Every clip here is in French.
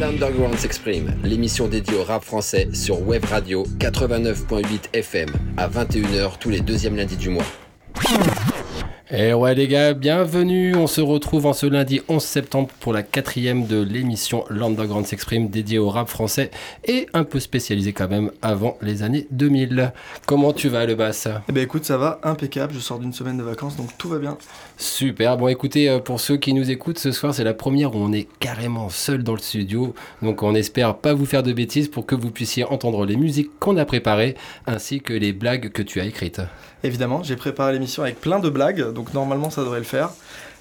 L'Underground s'exprime, l'émission dédiée au rap français sur Web Radio 89.8 FM à 21h tous les deuxièmes lundis du mois. Et ouais les gars, bienvenue, on se retrouve en ce lundi 11 septembre pour la quatrième de l'émission L'Underground s'exprime dédiée au rap français et un peu spécialisé quand même avant les années 2000. Comment tu vas le bass? Eh ben écoute, ça va, impeccable, je sors d'une semaine de vacances donc tout va bien. Super, bon écoutez, euh, pour ceux qui nous écoutent ce soir, c'est la première où on est carrément seul dans le studio, donc on espère pas vous faire de bêtises pour que vous puissiez entendre les musiques qu'on a préparées ainsi que les blagues que tu as écrites. Évidemment, j'ai préparé l'émission avec plein de blagues, donc normalement ça devrait le faire.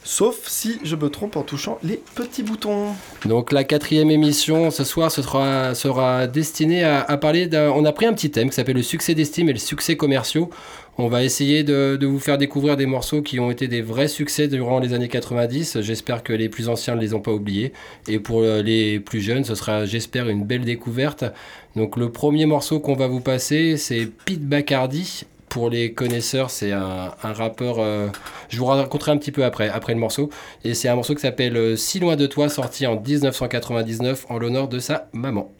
Sauf si je me trompe en touchant les petits boutons. Donc la quatrième émission ce soir ce sera, destinée à, parler d'un... On a pris un petit thème qui s'appelle le succès d'estime et le succès commerciaux. On va essayer de, de, vous faire découvrir des morceaux qui ont été des vrais succès durant les années 90. J'espère que les plus anciens ne les ont pas oubliés. Et pour les plus jeunes, ce sera, j'espère, une belle découverte. Donc le premier morceau qu'on va vous passer, c'est Pete Bacardi pour les connaisseurs, c'est un, rappeur. Euh, je vous raconterai un petit peu après, après le morceau. Et c'est un morceau qui s'appelle euh, Si loin de toi, sorti en 1999 en l'honneur de sa maman.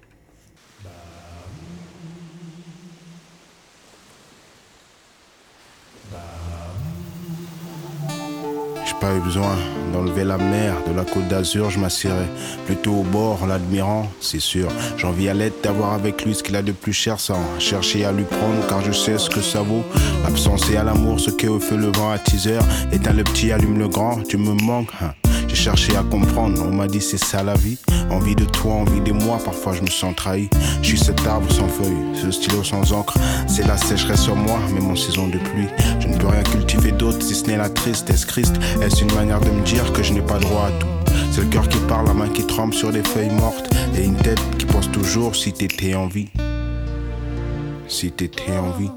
J'ai pas eu besoin d'enlever la mer de la côte d'Azur, je m'assierai plutôt au bord l'admirant, c'est sûr. J'envie à l'aide d'avoir avec lui ce qu'il a de plus cher sans chercher à lui prendre, car je sais ce que ça vaut. L'absence et à l'amour, ce qu'est au feu le vent à teaser. Éteins le petit, allume le grand, tu me manques. Hein. J'ai cherché à comprendre, on m'a dit c'est ça la vie. Envie de toi, envie de moi, parfois je me sens trahi. Je suis cet arbre sans feuilles, ce stylo sans encre. C'est la sécheresse sur moi, même en saison de pluie. Je ne peux rien cultiver d'autre si ce n'est la tristesse. Christ, est-ce une manière de me dire que je n'ai pas droit à tout? C'est le cœur qui parle, la main qui tremble sur des feuilles mortes. Et une tête qui pense toujours si t'étais en vie. Si t'étais en vie.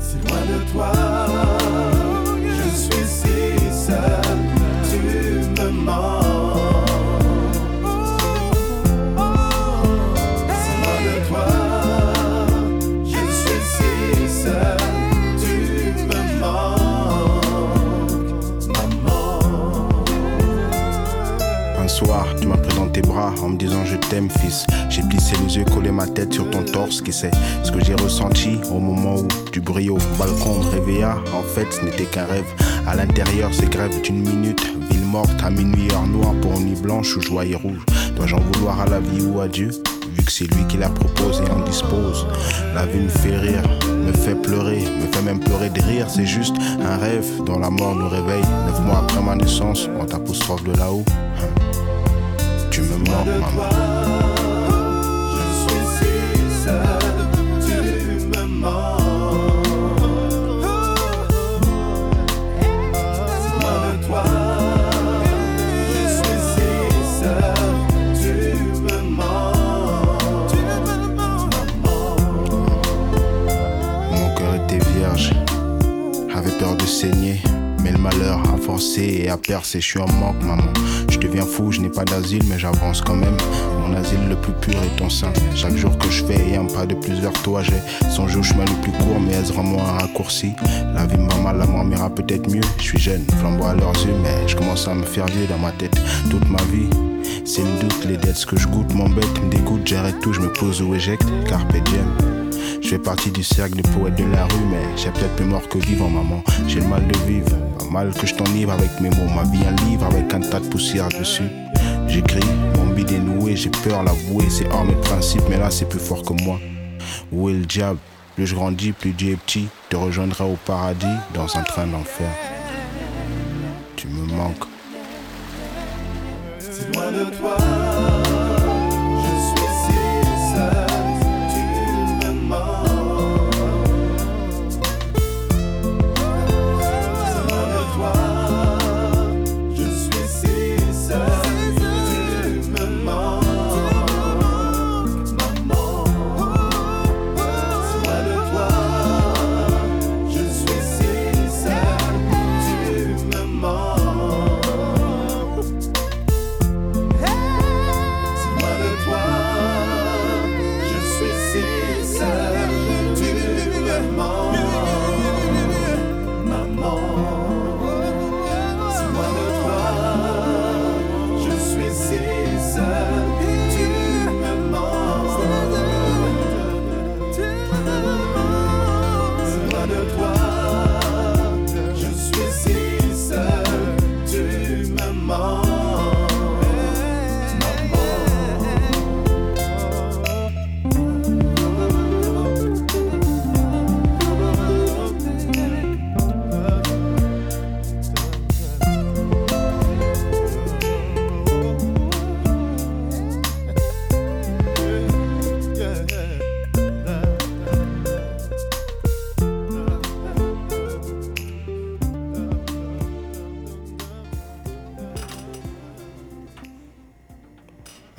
Si loin de toi, je suis si seul. Bras en me disant je t'aime, fils. J'ai plissé les yeux, collé ma tête sur ton torse, qui sait ce que j'ai ressenti au moment où du bruit au balcon réveilla. En fait, ce n'était qu'un rêve. À l'intérieur, c'est grève d'une minute. Ville morte à minuit, heure noire pour nuit blanche ou joie et rouge. Dois-je en vouloir à la vie ou à Dieu? Vu que c'est lui qui la propose et en dispose. La vie me fait rire, me fait pleurer, me fait même pleurer de rire. C'est juste un rêve dont la mort nous réveille. Neuf mois après ma naissance, on t'apostrophe de là-haut. Tu me manques, maman. Je suis si seul, tu me loin de toi, je suis si seul, tu me manques. Mon cœur était vierge, avait peur de saigner. Mais le malheur a forcé et a percé, je suis en manque, maman. Deviens fou, je n'ai pas d'asile, mais j'avance quand même. Mon asile le plus pur est ton sein. Chaque jour que je fais un pas de plus vers toi, j'ai songé au chemin le plus court, mais est-ce vraiment un raccourci? La vie me va mal, la mort m'ira peut-être mieux. Je suis jeune, flambeau à leurs yeux, mais je commence à me faire vieux dans ma tête. Toute ma vie, c'est le doute, les dettes, ce que je goûte m'embête, me dégoûte, j'arrête tout, je me pose ou éjecte, carpe diem. Je fais partie du cercle des poètes de la rue, mais j'ai peut-être plus mort que vivant, maman. J'ai le mal de vivre, pas mal que je t'enivre avec mes mots. Ma vie, un livre avec un tas de poussière dessus. J'écris, mon bide est noué, j'ai peur l'avouer, c'est hors mes principes, mais là c'est plus fort que moi. Où est le diable? Plus je grandis, plus Dieu est petit. Te rejoindrai au paradis dans un train d'enfer. Tu me manques. Si loin de toi,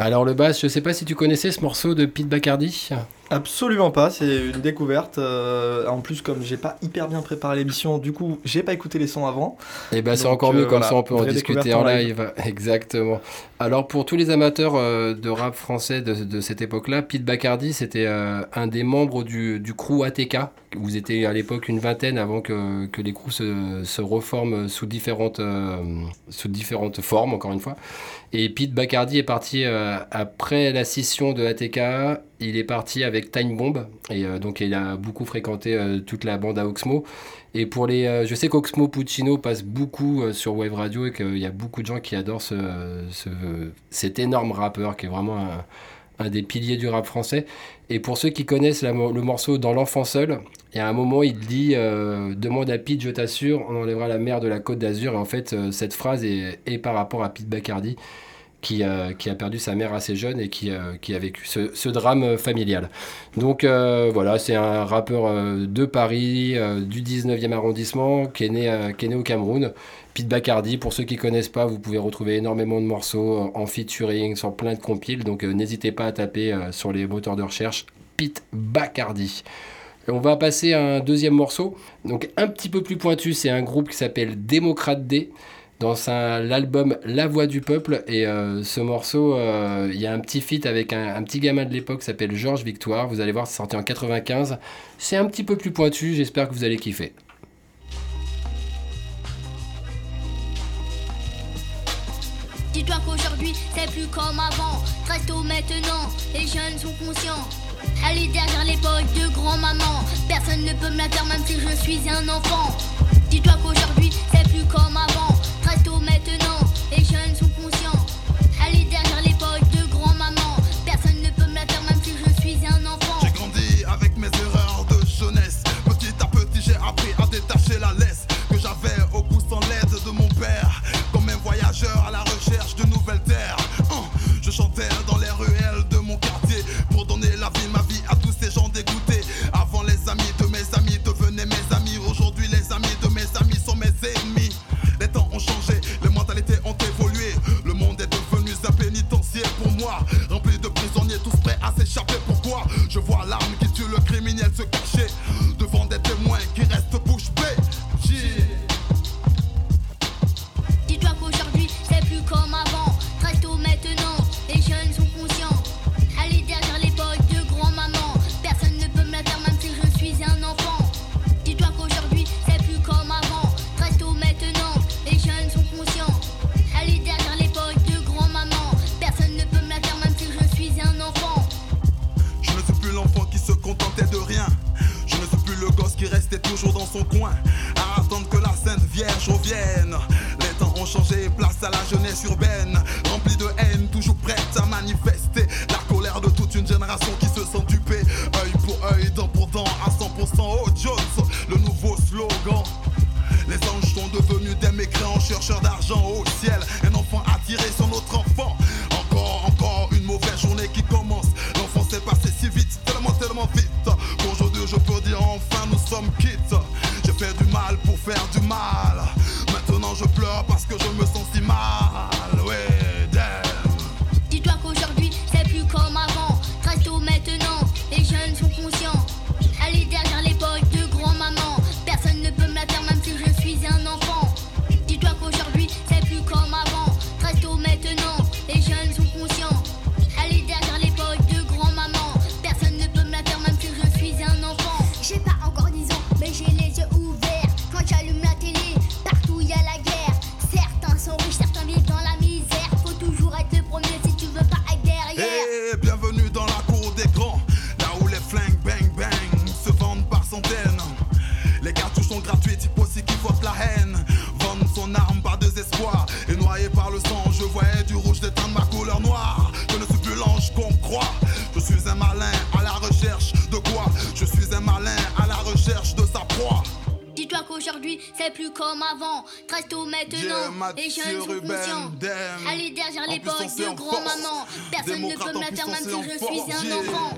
Alors le bass, je sais pas si tu connaissais ce morceau de Pete Bacardi. Absolument pas, c'est une découverte. euh, en plus, comme j'ai pas hyper bien préparé l'émission, du coup, j'ai pas écouté les sons avant. Et ben c'est encore mieux euh, comme voilà, ça on peut en discuter en live. Exactement. Alors pour tous les amateurs euh, de rap français de, de cette époque-là, Pete Bacardi c'était un des membres du, du crew ATK. Vous étiez à l'époque une vingtaine avant que, que les crews se, se reforment sous différentes, sous différentes formes encore une fois. Et Pete Bacardi est parti après la scission de ATK. Il est parti avec Time Bomb et euh, donc il a beaucoup fréquenté euh, toute la bande à Oxmo. Et pour les, euh, je sais qu'Oxmo Puccino passe beaucoup sur Wave Radio et qu'il y a beaucoup de gens qui adorent ce, ce- cet énorme rappeur qui est vraiment un, des piliers du rap français. Et pour ceux qui connaissent le morceau Dans l'enfant seul, il y a un moment il dit Demande à Pete, je t'assure, on enlèvera la mer de la côte d'Azur. Et en fait, cette phrase est par rapport à Pete Bacardi. Qui, a perdu sa mère assez jeune et qui, euh, a vécu ce, drame familial. Donc euh, voilà, c'est un rappeur euh, de Paris, du 19e arrondissement, qui est, né, au Cameroun. Pete Bacardi, pour ceux qui connaissent pas, vous pouvez retrouver énormément de morceaux en featuring, sur plein de compiles, donc n'hésitez pas à taper sur les moteurs de recherche Pete Bacardi. Et on va passer à un deuxième morceau, donc un petit peu plus pointu, c'est un groupe qui s'appelle Démocrate D dans l'album La Voix du Peuple. Et euh, ce morceau, euh, il y a un petit feat avec un, un petit gamin de l'époque qui s'appelle Georges Victoire. Vous allez voir, c'est sorti en 95. C'est un petit peu plus pointu, j'espère que vous allez kiffer. Dis-toi qu'aujourd'hui c'est plus comme avant. Très tôt maintenant, les jeunes sont conscients. Aller derrière l'époque de grand-maman. Personne ne peut me la faire même si je suis un enfant. Dis-toi qu'aujourd'hui c'est plus comme avant. Très maintenant, les jeunes sont conscients. Même si je suis. Un enfant.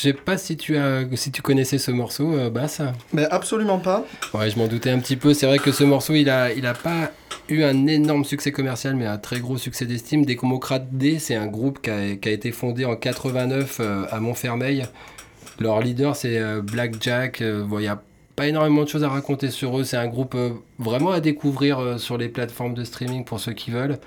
Sais pas si tu, as, si tu connaissais ce morceau, euh, Bass. Mais absolument pas. Ouais, je m'en doutais un petit peu. C'est vrai que ce morceau, il a, il a pas eu un énorme succès commercial, mais un très gros succès d'estime. Démocrate D, c'est un groupe qui a, qui a été fondé en 89 euh, à Montfermeil. Leur leader, c'est euh, Black Jack. Bon, Il n'y a pas énormément de choses à raconter sur eux. C'est un groupe vraiment à découvrir sur les plateformes de streaming pour ceux qui veulent.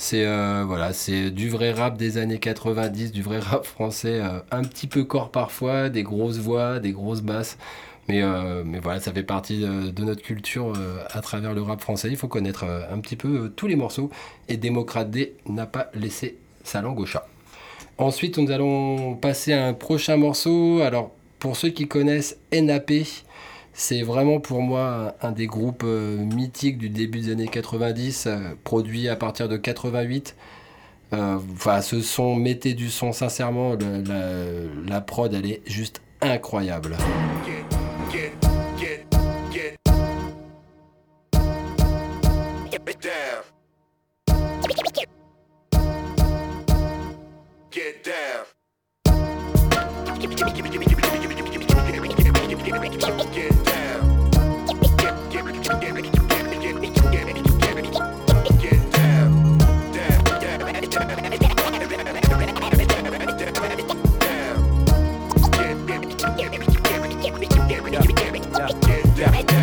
C'est euh, voilà, c'est du vrai rap des années 90, du vrai rap français, euh, un petit peu corps parfois, des grosses voix, des grosses basses. Mais, euh, voilà, ça fait partie de, de notre culture à travers le rap français. Il faut connaître un petit peu tous les morceaux. Et Démocrate D n'a pas laissé sa langue au chat. Ensuite, nous allons passer à un prochain morceau. Alors, pour ceux qui connaissent NAP, c'est vraiment pour moi un, des groupes euh, mythiques du début des années 90, euh, produit à partir de 88. Euh, Enfin, ce son, mettez du son, sincèrement, la, prod, elle est juste incroyable.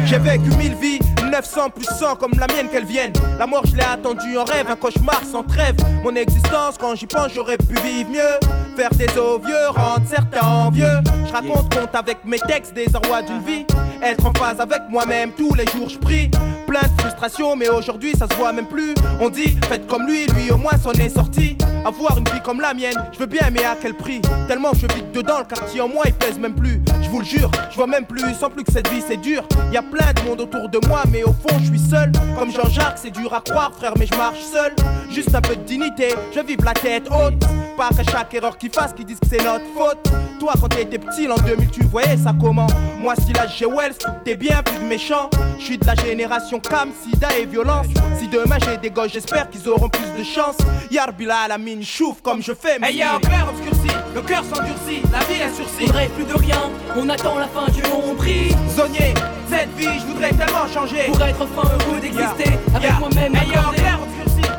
J'ai vécu mille vies, 900 plus 100 comme la mienne qu'elle vienne. La mort, je l'ai attendue en rêve, un cauchemar sans trêve. Mon existence, quand j'y pense, j'aurais pu vivre mieux. Faire des os vieux, rendre certains envieux. Je raconte compte avec mes textes des rois d'une vie. Être en phase avec moi-même, tous les jours je prie. Plein de frustration, mais aujourd'hui ça se voit même plus. On dit, faites comme lui, lui au moins s'en est sorti. Avoir une vie comme la mienne, je veux bien, mais à quel prix? Tellement je vis dedans, le quartier en moi il pèse même plus. Je vous le jure, je vois même plus, sans plus que cette vie c'est dur. Y a plein de monde autour de moi, mais au fond je suis seul. Comme Jean-Jacques, c'est dur à croire, frère, mais je marche seul. Juste un peu de dignité, je vive la tête haute. Pas qu'à chaque erreur qu'ils fassent, qu'ils disent que c'est notre faute. Toi, quand t'étais petit, l'an 2000, tu voyais ça comment? Moi, si là j'ai Wells, t'es bien plus méchant. Je suis de la génération Cam, Sida et violence. Si demain j'ai des gosses, j'espère qu'ils auront plus de chance. Yarbila, la mine chouffe comme je fais. Mais y'a un cœur obscurci, le cœur s'endurcit, la vie est sursis. Faudrait plus de rien, on attend la fin du long prix Zonier, cette vie, je voudrais tellement changer. Pour être enfin heureux d'exister Yeah, avec yeah. moi-même Hey,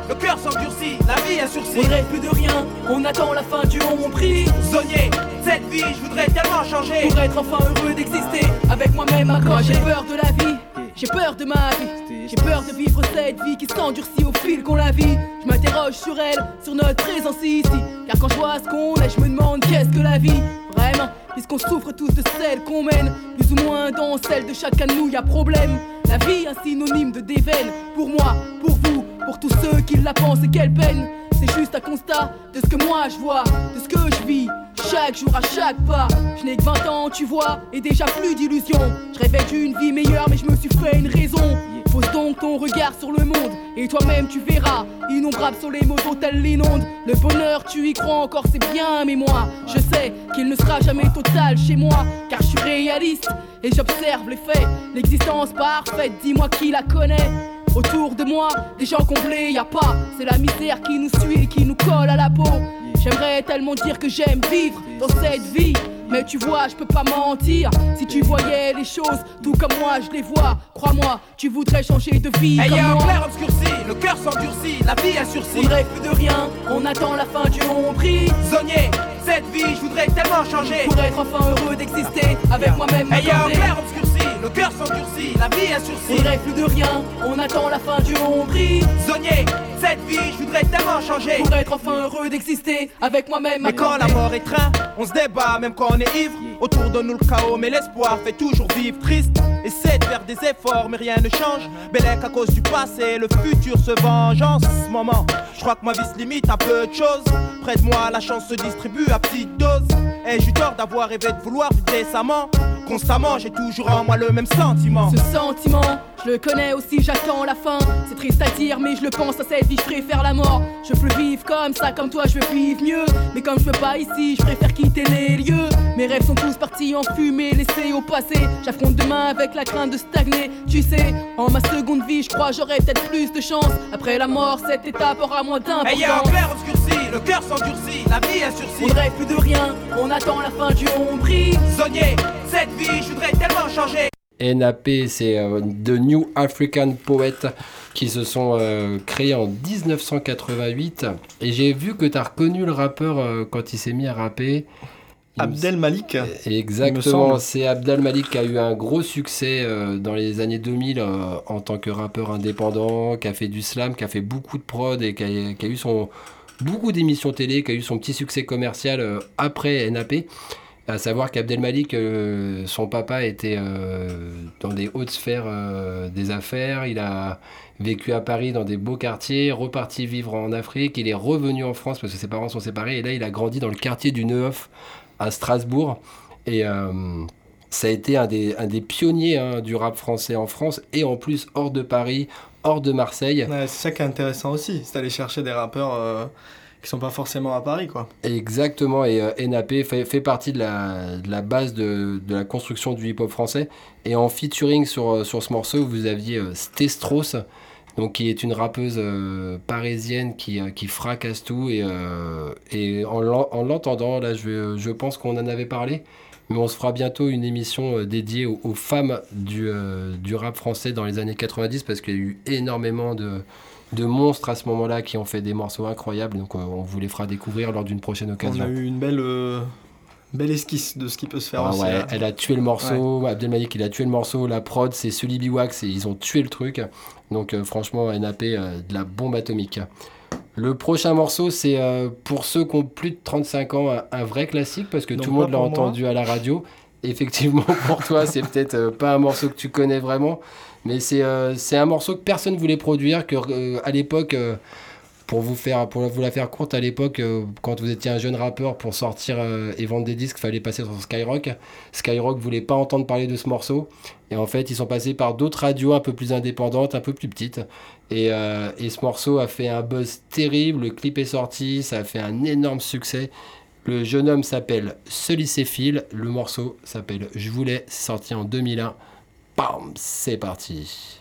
le cœur s'endurcit, la vie est sursis. Faudrait plus de rien, on attend la fin du long prix Zonier, cette vie, je voudrais tellement changer. Pour être enfin heureux d'exister avec moi-même accordé. J'ai peur de la vie, j'ai peur de ma vie. J'ai peur de vivre cette vie qui s'endurcit au fil qu'on la vit. Je m'interroge sur elle, sur notre présence ici. Car quand je vois ce qu'on est, je me demande qu'est-ce que la vie Vraiment, puisqu'on souffre tous de celle qu'on mène Plus ou moins dans celle de chacun de nous, y a problème. La vie, un synonyme de déveine Pour moi, pour vous, pour tous ceux qui la pensent et quelle peine. C'est juste un constat de ce que moi je vois, de ce que je vis, chaque jour à chaque pas. Je n'ai que 20 ans, tu vois, et déjà plus d'illusions. Je rêvais d'une vie meilleure, mais je me suis fait une raison. Pose donc ton regard sur le monde, et toi-même tu verras. Innombrables sont les mots l'inonde. Le bonheur, tu y crois encore, c'est bien, mais moi, je sais qu'il ne sera jamais total chez moi, car je suis réaliste et j'observe les faits. L'existence parfaite, dis-moi qui la connaît. Autour de moi, des gens comblés, y a pas. C'est la misère qui nous suit et qui nous colle à la peau. J'aimerais tellement dire que j'aime vivre dans cette vie. Mais tu vois, je peux pas mentir. Si tu voyais les choses tout comme moi, je les vois. Crois-moi, tu voudrais changer de vie. Hey comme yo, moi. clair obscurci, le cœur s'endurcit, la vie a sursis. Faudrait plus de rien, on attend la fin du. Zonier, cette vie, je voudrais tellement changer. Pour être enfin heureux d'exister avec moi-même. Hey yo, clair obscurci, le cœur s'endurcit, la vie a sursis. Faudrait plus de rien, on attend la fin du nombril. Zonier, cette vie, je voudrais tellement changer. Pour être enfin heureux d'exister avec moi-même. Mais quand la mort étreint, on se débat même quand on est ivre. Autour de nous le chaos, mais l'espoir fait toujours vivre triste. Essaie de faire des efforts, mais rien ne change. Bellec à cause du passé, le futur se venge en ce moment. Je crois que ma vie se limite à peu de choses. Près de moi, la chance se distribue à petite dose. Et j'ai tort d'avoir rêvé de vouloir vivre décemment. Constamment, j'ai toujours en moi le même sentiment. Ce sentiment, je le connais aussi, j'attends la fin. C'est triste à dire, mais je le pense à cette vie, je préfère la mort. Je veux vivre comme ça, comme toi, je veux vivre mieux. Mais comme je veux pas ici, je préfère quitter les lieux. Mes rêves sont tous partis en fumée, laissés au passé. J'affronte demain avec la crainte de stagner. Tu sais, en ma seconde vie, je crois j'aurai peut-être plus de chance. Après la mort, cette étape aura moins d'importance. Hey yo, clair obscurci, le cœur s'endurcit, la vie a sursis. Faudrait plus de rien, on attend la fin du nombril. Zonier, cette vie, je voudrais tellement changer. NAP, c'est euh, The New African Poet qui se sont euh, créés en 1988. Et j'ai vu que tu as reconnu le rappeur euh, quand il s'est mis à rapper. Il Abdel Malik. Exactement, c'est Abdel Malik qui a eu un gros succès euh, dans les années 2000 euh, en tant que rappeur indépendant, qui a fait du slam, qui a fait beaucoup de prod et qui a, qui a eu son beaucoup d'émissions télé, qui a eu son petit succès commercial euh, après NAP. À savoir qu'Abdel Malik, euh, son papa était euh, dans des hautes sphères euh, des affaires. Il a vécu à Paris dans des beaux quartiers, reparti vivre en Afrique. Il est revenu en France parce que ses parents sont séparés. Et là, il a grandi dans le quartier du Neuf à Strasbourg. Et euh, ça a été un des, pionniers hein, du rap français en France et en plus hors de Paris, hors de Marseille. C'est ça qui est intéressant aussi, c'est d'aller chercher des rappeurs qui sont pas forcément à Paris, quoi. Exactement, et euh, NAP fait, partie de la, base de, la construction du hip-hop français. Et en featuring sur, euh, sur ce morceau, vous aviez euh, Stestros, donc qui est une rappeuse euh, parisienne qui, euh, qui fracasse tout. Et, et en l'en- en l'entendant, là, je, je pense qu'on en avait parlé, mais on se fera bientôt une émission dédiée aux, aux femmes du, du rap français dans les années 90, parce qu'il y a eu énormément de de monstres à ce moment-là qui ont fait des morceaux incroyables. Donc euh, on vous les fera découvrir lors d'une prochaine On occasion. a eu une belle, euh, belle esquisse de ce qui peut se faire Ah aussi. ouais, elle a tué le morceau, Abdelmalik il a tué le morceau, la prod c'est Sully Biwax et ils ont tué le truc. Donc euh, franchement NAP euh, de la bombe atomique. Le prochain morceau c'est pour ceux qui ont plus de 35 ans un, un vrai classique parce que Donc tout le monde l'a entendu à la radio. Effectivement pour toi c'est peut-être pas un morceau que tu connais vraiment mais c'est euh, c'est un morceau que personne voulait produire que euh, à l'époque euh, pour vous faire la faire courte à l'époque quand vous étiez un jeune rappeur pour sortir et vendre des disques fallait passer sur Skyrock. Skyrock voulait pas entendre parler de ce morceau. Et en fait ils sont passés par d'autres radios un peu plus indépendantes un peu plus petites. Et, ce morceau a fait un buzz terrible. Le clip est sorti ça a fait un énorme succès. Le jeune homme s'appelle Solicéphile le morceau s'appelle Je voulais sorti en 2001 Bam c'est parti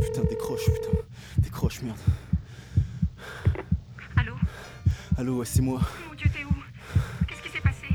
Putain, décroche, putain. Décroche, merde. Allô Allô, c'est moi. Mon Dieu, t'es où? Qu'est-ce qui s'est passé?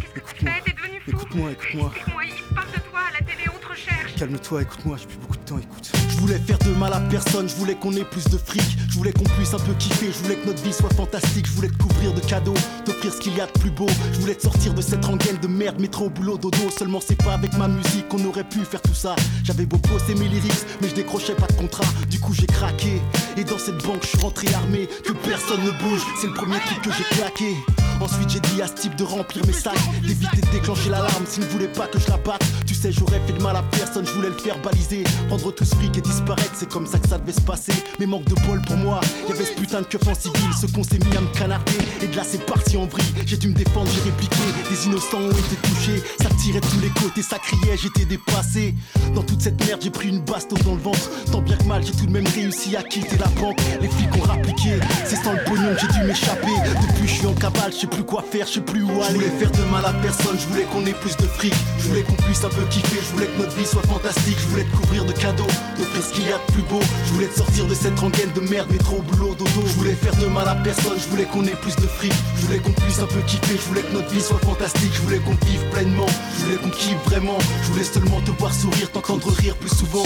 Qu'est-ce que tu fais? T'es devenu fou? Écoute-moi, écoute-moi. Explique-moi, il parle de toi à la télé, on te recherche. Calme-toi, écoute-moi, j'ai plus beaucoup de temps, écoute. Je voulais faire de mal à personne, je voulais qu'on ait plus de fric, je voulais qu'on puisse un peu kiffer, je voulais que notre vie soit fantastique, je voulais te couvrir de cadeaux, t'offrir ce qu'il y a de plus beau, je voulais te sortir de cette rengaine de merde, métro, boulot, dodo, seulement c'est pas avec ma musique qu'on aurait pu faire tout ça. J'avais beau poster mes lyrics, mais je décrochais pas de contrat, du coup j'ai craqué, et dans cette banque je suis rentré armé, que personne ne bouge, c'est le premier truc que j'ai claqué. Ensuite j'ai dit à ce type de remplir mes sacs, d'éviter de déclencher l'alarme. S'il ne voulait pas que je la batte. J'aurais fait de mal à personne, je voulais le faire baliser. Prendre tout ce fric et disparaître, c'est comme ça que ça devait se passer. Mais manque de bol pour moi, y'avait ce putain de keuf en civil, ce qu'on s'est mis à me canarder. Et de là c'est parti en vrille, j'ai dû me défendre, j'ai répliqué. Des innocents ont été touchés, ça tirait de tous les côtés, ça criait, j'étais dépassé. Dans toute cette merde, j'ai pris une bastos dans le ventre. Tant bien que mal, j'ai tout de même réussi à quitter la banque. Les flics ont rappliqué, c'est sans le pognon que j'ai dû m'échapper. Depuis, je suis en cavale, je sais plus quoi faire, je sais plus où aller. Je voulais faire de mal à personne, je voulais qu'on ait plus de fric. Je voulais qu'on puisse un peu je voulais que notre vie soit fantastique. Je voulais te couvrir de cadeaux, d'offrir ce qu'il y a de plus beau. Je voulais te sortir de cette rengaine de merde, métro, boulot, dodo. Je voulais faire de mal à personne, je voulais qu'on ait plus de fric. Je voulais qu'on puisse un peu kiffer, je voulais que notre vie soit fantastique. Je voulais qu'on vive pleinement, je voulais qu'on kiffe vraiment. Je voulais seulement te voir sourire, t'entendre rire plus souvent.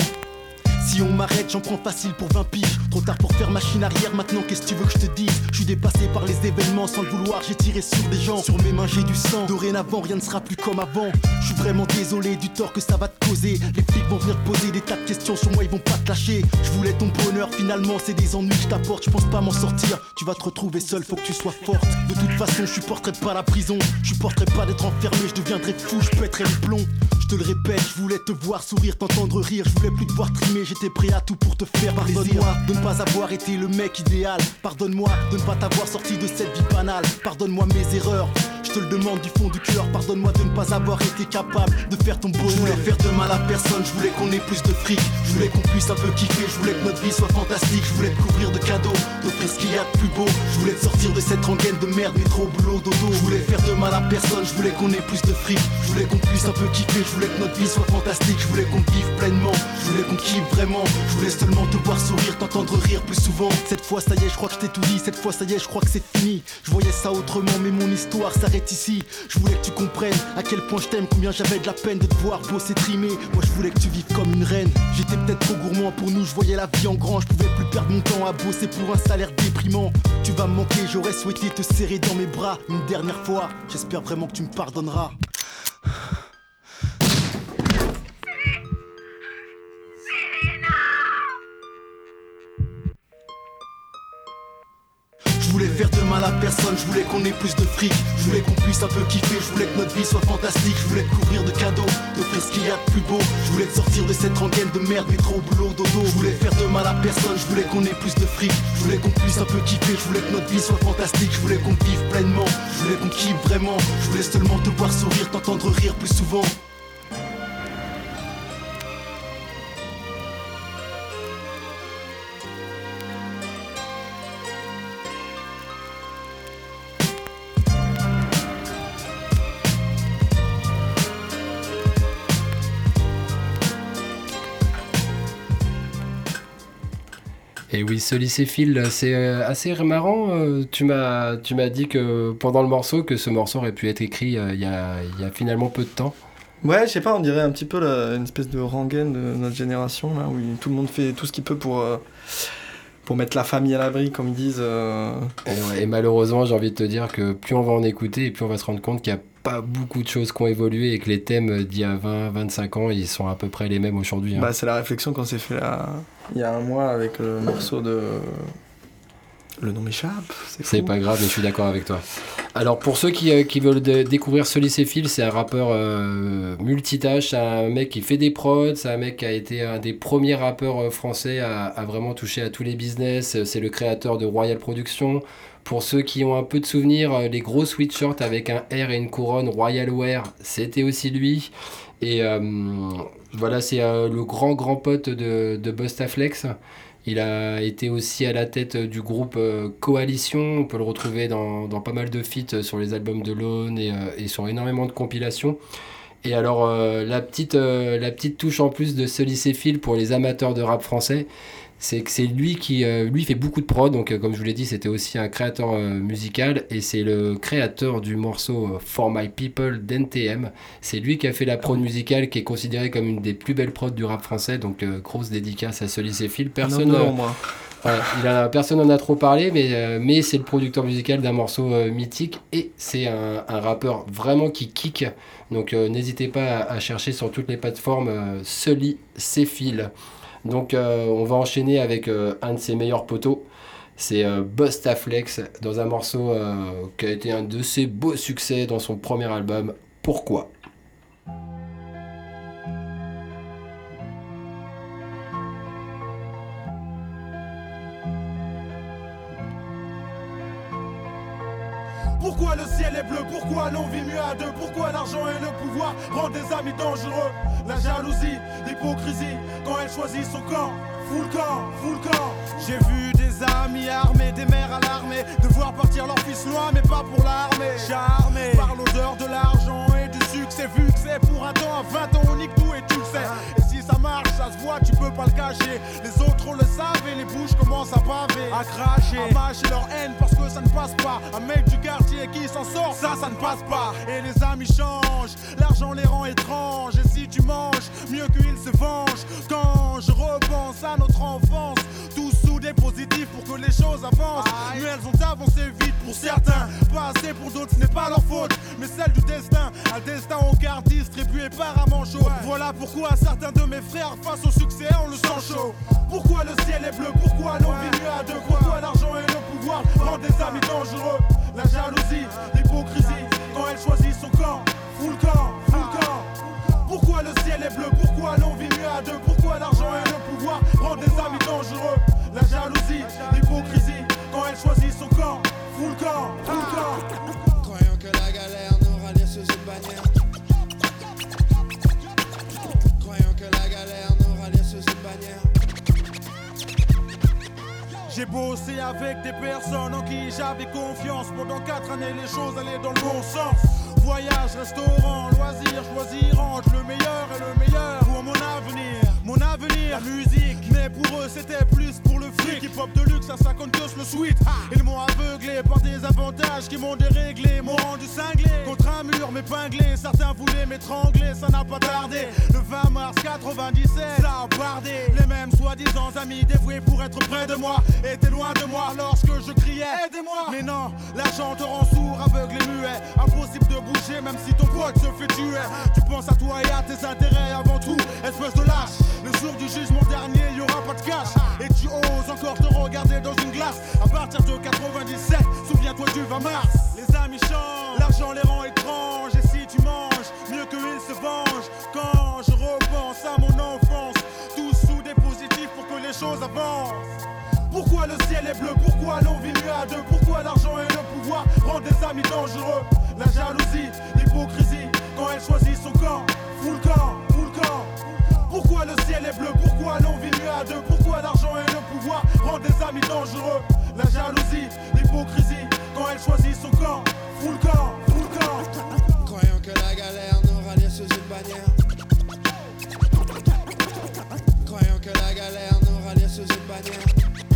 Si on m'arrête, j'en prends facile pour 20 piges. Trop tard pour faire machine arrière, maintenant qu'est-ce que tu veux que je te dise? Je suis dépassé par les événements sans le vouloir, j'ai tiré sur des gens. Sur mes mains, j'ai du sang. Dorénavant, rien ne sera plus comme avant. Je suis vraiment désolé du tort que ça va te causer. Les flics vont venir poser des tas de questions sur moi, ils vont pas te lâcher. Je voulais ton bonheur, finalement, c'est des ennuis que je t'apporte. Je pense pas m'en sortir. Tu vas te retrouver seul, faut que tu sois forte. De toute façon, je supporterai pas la prison. Je supporterai pas d'être enfermé, je deviendrai fou, je pèterai le plomb. Je te le répète, je voulais te voir sourire, t'entendre rire. Je voulais plus te voir trimer, j'étais prêt à tout pour te faire Pardonne-moi de ne pas avoir été le mec idéal. Pardonne-moi de ne pas t'avoir sorti de cette vie banale. Pardonne-moi mes erreurs. Je te le demande du fond du cœur. Pardonne-moi de ne pas avoir été capable de faire ton bonheur. Je voulais faire de mal à personne. Je voulais qu'on ait plus de fric. Je voulais qu'on puisse un peu kiffer. Je voulais que notre vie soit fantastique. Je voulais te couvrir de cadeaux, d'offrir ce qu'il y a de plus beau. Je voulais te sortir de cette rengaine de merde, métro, boulot, dodo. Je voulais faire de mal à personne. Je voulais qu'on ait plus de fric. Je voulais qu'on puisse un peu kiffer. Je voulais que notre vie soit fantastique. Je voulais qu'on vive pleinement. Je voulais qu'on kiffe vraiment. Je voulais seulement te voir sourire, t'entendre rire plus souvent. Cette fois, ça y est, je crois que je t'ai tout dit. Cette fois, ça y est, je crois que c'est fini. Je voyais ça autrement, mais mon histoire s'arrête Je voulais que tu comprennes à quel point je t'aime, combien j'avais de la peine de te voir bosser trimer. Moi, je voulais que tu vives comme une reine. J'étais peut-être trop gourmand pour nous, je voyais la vie en grand. Je pouvais plus perdre mon temps à bosser pour un salaire déprimant. Tu vas me manquer, j'aurais souhaité te serrer dans mes bras une dernière fois. J'espère vraiment que tu me pardonneras. Faire de je voulais qu'on ait plus de fric, je voulais qu'on puisse un peu kiffer, je voulais que notre vie soit fantastique, je voulais te couvrir de cadeaux, d'offrir ce qu'il y a de plus beau, je voulais te sortir de cette rengaine de merde, métro, boulot, dodo, je voulais faire de mal à personne, je voulais qu'on ait plus de fric, je voulais qu'on puisse un peu kiffer, je voulais que notre vie soit fantastique, je voulais qu'on vive pleinement, je voulais qu'on kiffe vraiment, je voulais seulement te voir sourire, t'entendre rire plus souvent. Et oui, ce lycéphile, c'est euh, assez marrant. euh, Tu m'as, tu m'as dit que pendant le morceau, que ce morceau aurait pu être écrit euh, il y, a, il y a finalement peu de temps. Ouais, je sais pas, on dirait un petit peu la- une espèce de rengaine de notre génération, là, où tout le monde fait tout ce qu'il peut pour, euh, pour mettre la famille à l'abri, comme ils disent. euh. Et, ouais, et malheureusement, j'ai envie de te dire que plus on va en écouter, et plus on va se rendre compte qu'il n'y a pas beaucoup de choses qui ont évolué et que les thèmes d'il y a 20, 25 ans, ils sont à peu près les mêmes aujourd'hui. hein. Bah, c'est la réflexion qu'on s'est fait là, il y a un mois avec le morceau de. Le nom m'échappe, c'est pas grave, mais je suis d'accord avec toi. Alors pour ceux qui, euh, qui veulent découvrir ce lycéphile, c'est un rappeur euh, multitâche, c'est un mec qui fait des prods, c'est un mec qui a été un des premiers rappeurs euh, français à, à vraiment toucher à tous les business, Euh, c'est le créateur de Royal Productions. Pour ceux qui ont un peu de souvenirs, euh, les gros sweatshirts avec un R et une couronne Royal Wear, c'était aussi lui. Et euh, voilà, c'est euh, le grand grand pote de, de Bustaflex. Il a été aussi à la tête du groupe Coalition. On peut le retrouver dans, dans pas mal de feats sur les albums de Lone et, sur énormément de compilations. Et alors, la, petite, la petite touche en plus de ce lycéphile pour les amateurs de rap français, c'est que c'est lui qui euh, lui fait beaucoup de prod. Donc, euh, comme je vous l'ai dit, c'était aussi un créateur euh, musical et c'est le créateur du morceau For My People d'NTM. C'est lui qui a fait la prod musicale qui est considérée comme une des plus belles prods du rap français. Donc, grosse dédicace à ce lycéphile. Personne. Non, non, moi. Ouais, il a, personne n'en a trop parlé, mais, euh, mais c'est le producteur musical d'un morceau euh, mythique et c'est un, un rappeur vraiment qui kick. Donc euh, n'hésitez pas à, à chercher sur toutes les plateformes Sully Céphile. Donc euh, on va enchaîner avec euh, un de ses meilleurs poteaux. C'est euh, Bustaflex dans un morceau qui a été un de ses beaux succès dans son premier album. Pourquoi? Pourquoi le ciel est bleu? Pourquoi l'on vit mieux à deux? Pourquoi l'argent et le pouvoir rendent des amis dangereux? La jalousie, l'hypocrisie, quand elle choisit son camp. Full camp, full camp. J'ai vu des amis armés, des mères à l'armée Devoir partir leur fils loin mais pas pour l'armée. Charmé par l'odeur de l'argent et succès Vu que c'est pour un temps, à 20 ans on nique tout et tu le sais. Et si ça marche, ça se voit, tu peux pas le cacher. Les autres le savent et les bouches commencent à baver À cracher, à mâcher leur haine parce que ça ne passe pas. Un mec du quartier qui s'en sort, ça ça ne passe pas. Et les amis changent, l'argent les rend étranges. Et si tu manges, mieux qu'ils se vengent Quand je repense à notre enfance Tous soudés positifs pour que les choses avancent. Mais elles ont avancé vite pour certains. Pas assez pour d'autres, ce n'est pas leur faute. Mais celle du destin Un destin en carte distribué par un manchot. Voilà pourquoi certains de mes frères face au succès on le sent chaud. Pourquoi le ciel est bleu? Pourquoi l'on vit mieux à deux? Pourquoi l'argent et le pouvoir rendent des amis dangereux? La jalousie, l'hypocrisie Quand elle choisit son camp. Full camp, full camp. Pourquoi le ciel est bleu? Pourquoi l'on vit mieux à deux? Pourquoi l'argent et le pouvoir rendent des amis dangereux? La jalousie, l'hypocrisie Quand elle choisit son camp Full camp, full camp. Croyant que la galère nous rallie sous une bannière Croyant que la galère nous rallie sous une bannière J'ai bossé avec des personnes en qui j'avais confiance. Pendant quatre années les choses allaient dans le bon sens. Voyage, restaurant, loisirs, choisir entre le meilleur et le meilleur. Pour mon avenir. La musique, mais pour eux c'était plus pour le fric. Hip hop de luxe à 50 que le sweet. Ils m'ont aveuglé par des avantages qui m'ont déréglé, m'ont rendu cinglé. Contre un mur m'épinglé, certains voulaient m'étrangler, ça n'a pas tardé. Le 20 mars 97, ça a bardé. Les mêmes soi-disant amis dévoués pour être près de moi étaient loin de moi lorsque je criais Aidez-moi Mais non, l'argent te rend sourd, aveugle et muet. Impossible de bouger même si ton pote se fait tuer. Tu penses à toi et à tes intérêts avant tout, espèce de lâche. Le jour du jugement dernier, y aura pas de cash. Et tu oses encore te regarder dans une glace. À partir de 97, souviens-toi du 20 mars. Les amis changent, l'argent les rend étranges. Et si tu manges, mieux qu'ils se vengent. Quand je repense à mon enfance, tout sous des positifs pour que les choses avancent. Pourquoi le ciel est bleu? Pourquoi l'on vit mieux à deux Pourquoi l'argent et le pouvoir rendent des amis dangereux? La jalousie, l'hypocrisie, quand elle choisit son camp Full camp, full camp Pourquoi le ciel est bleu Pourquoi l'on vit mieux à deux Pourquoi l'argent et le pouvoir rendent des amis dangereux. La jalousie, l'hypocrisie, quand elle choisit son camp Full camp, full camp. Croyant que la galère nous rallie sous une bannière. Croyant que la galère nous rallie sous une bannière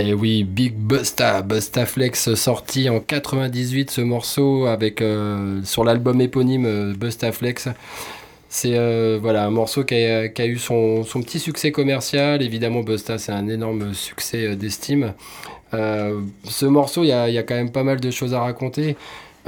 Et oui, Big Busta, Busta Flex sorti en 98 ce morceau avec euh, sur l'album éponyme euh, Busta Flex. C'est euh, voilà, un morceau qui a, eu son, petit succès commercial. Évidemment, Busta, c'est un énorme succès d'estime. Ce morceau, il y a quand même pas mal de choses à raconter.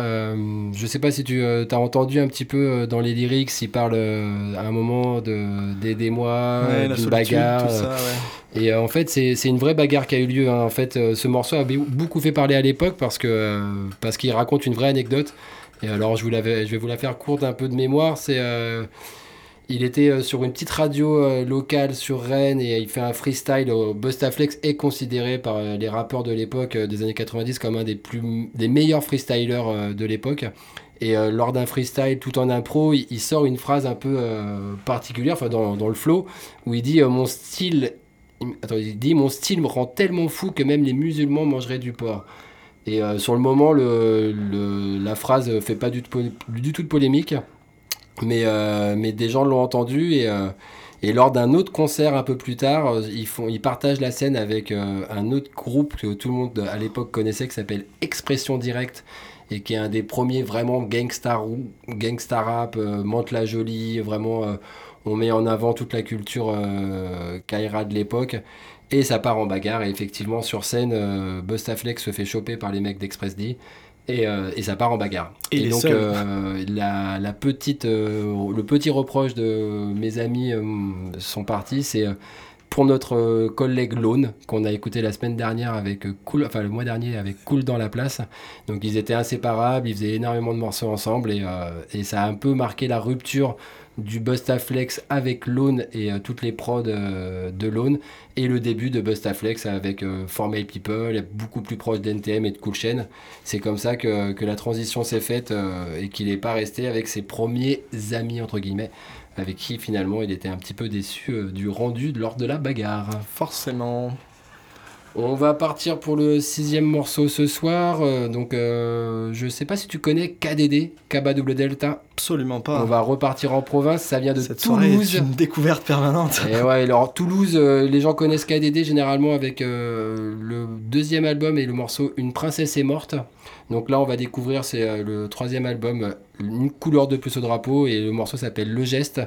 Euh, je sais pas si tu as entendu un petit peu euh, dans les lyrics, il parle euh, à un moment de d'aidez-moi, Ouais, la d'une solitude, bagarre. ça, euh, ouais. Et euh, en fait, c'est une vraie bagarre qui a eu lieu. hein. En fait, euh, ce morceau a be- beaucoup fait parler à l'époque parce que euh, parce qu'il raconte une vraie anecdote. Et alors, je, vous je vais vous la faire courte un peu de mémoire. C'est euh, il était euh, sur une petite radio euh, locale sur Rennes et il fait un freestyle. Bustaflex est considéré par euh, les rappeurs de l'époque des années 90 comme un des, plus, des meilleurs freestylers de l'époque. Et lors d'un freestyle, tout en impro, il, sort une phrase un peu particulière, enfin dans, dans le flow, où il dit Mon style. Attends, il dit Mon style me rend tellement fou que même les musulmans mangeraient du porc. Et sur le moment, le, la phrase fait pas du, du tout de polémique. Mais, euh, mais des gens l'ont entendu et, euh, Et lors d'un autre concert un peu plus tard, euh, ils, font, partagent la scène avec un autre groupe que tout le monde à l'époque connaissait qui s'appelle Expression Directe et qui est un des premiers vraiment gangsta, gangsta rap, euh, Mante-la Jolie, vraiment on met en avant toute la culture Kaira de l'époque. Et ça part en bagarre et effectivement sur scène, Bustaflex se fait choper par les mecs d'Express D. Et, euh, et ça part en bagarre. Et donc euh, la, la petite, euh, le petit reproche de mes amis sont partis, c'est pour notre collègue Lone qu'on a écouté la semaine dernière avec Cool, enfin le mois dernier avec Cool dans la place. Donc ils étaient inséparables, ils faisaient énormément de morceaux ensemble et, et ça a un peu marqué la rupture du Bustaflex avec Lone et euh, toutes les prods euh, de Lone et le début de Bustaflex avec euh, Formel People, beaucoup plus proche d'NTM et de Cool Chain. C'est comme ça que, que la transition s'est faite et qu'il n'est pas resté avec ses premiers amis entre guillemets avec qui finalement il était un petit peu déçu du rendu lors de la bagarre. Forcément. On va partir pour le sixième morceau ce soir. euh, donc, euh, je sais pas si tu connais KDD, Kaba Double Delta. Absolument pas. On va repartir en province. Ça vient de Cette Toulouse. une découverte permanente. Et ouais, alors Toulouse, euh, les gens connaissent KDD généralement avec euh, le deuxième album et le morceau Une princesse est morte. Donc là, on va découvrir, c'est le troisième album, Une couleur de plus au drapeau, et le morceau s'appelle Le Geste.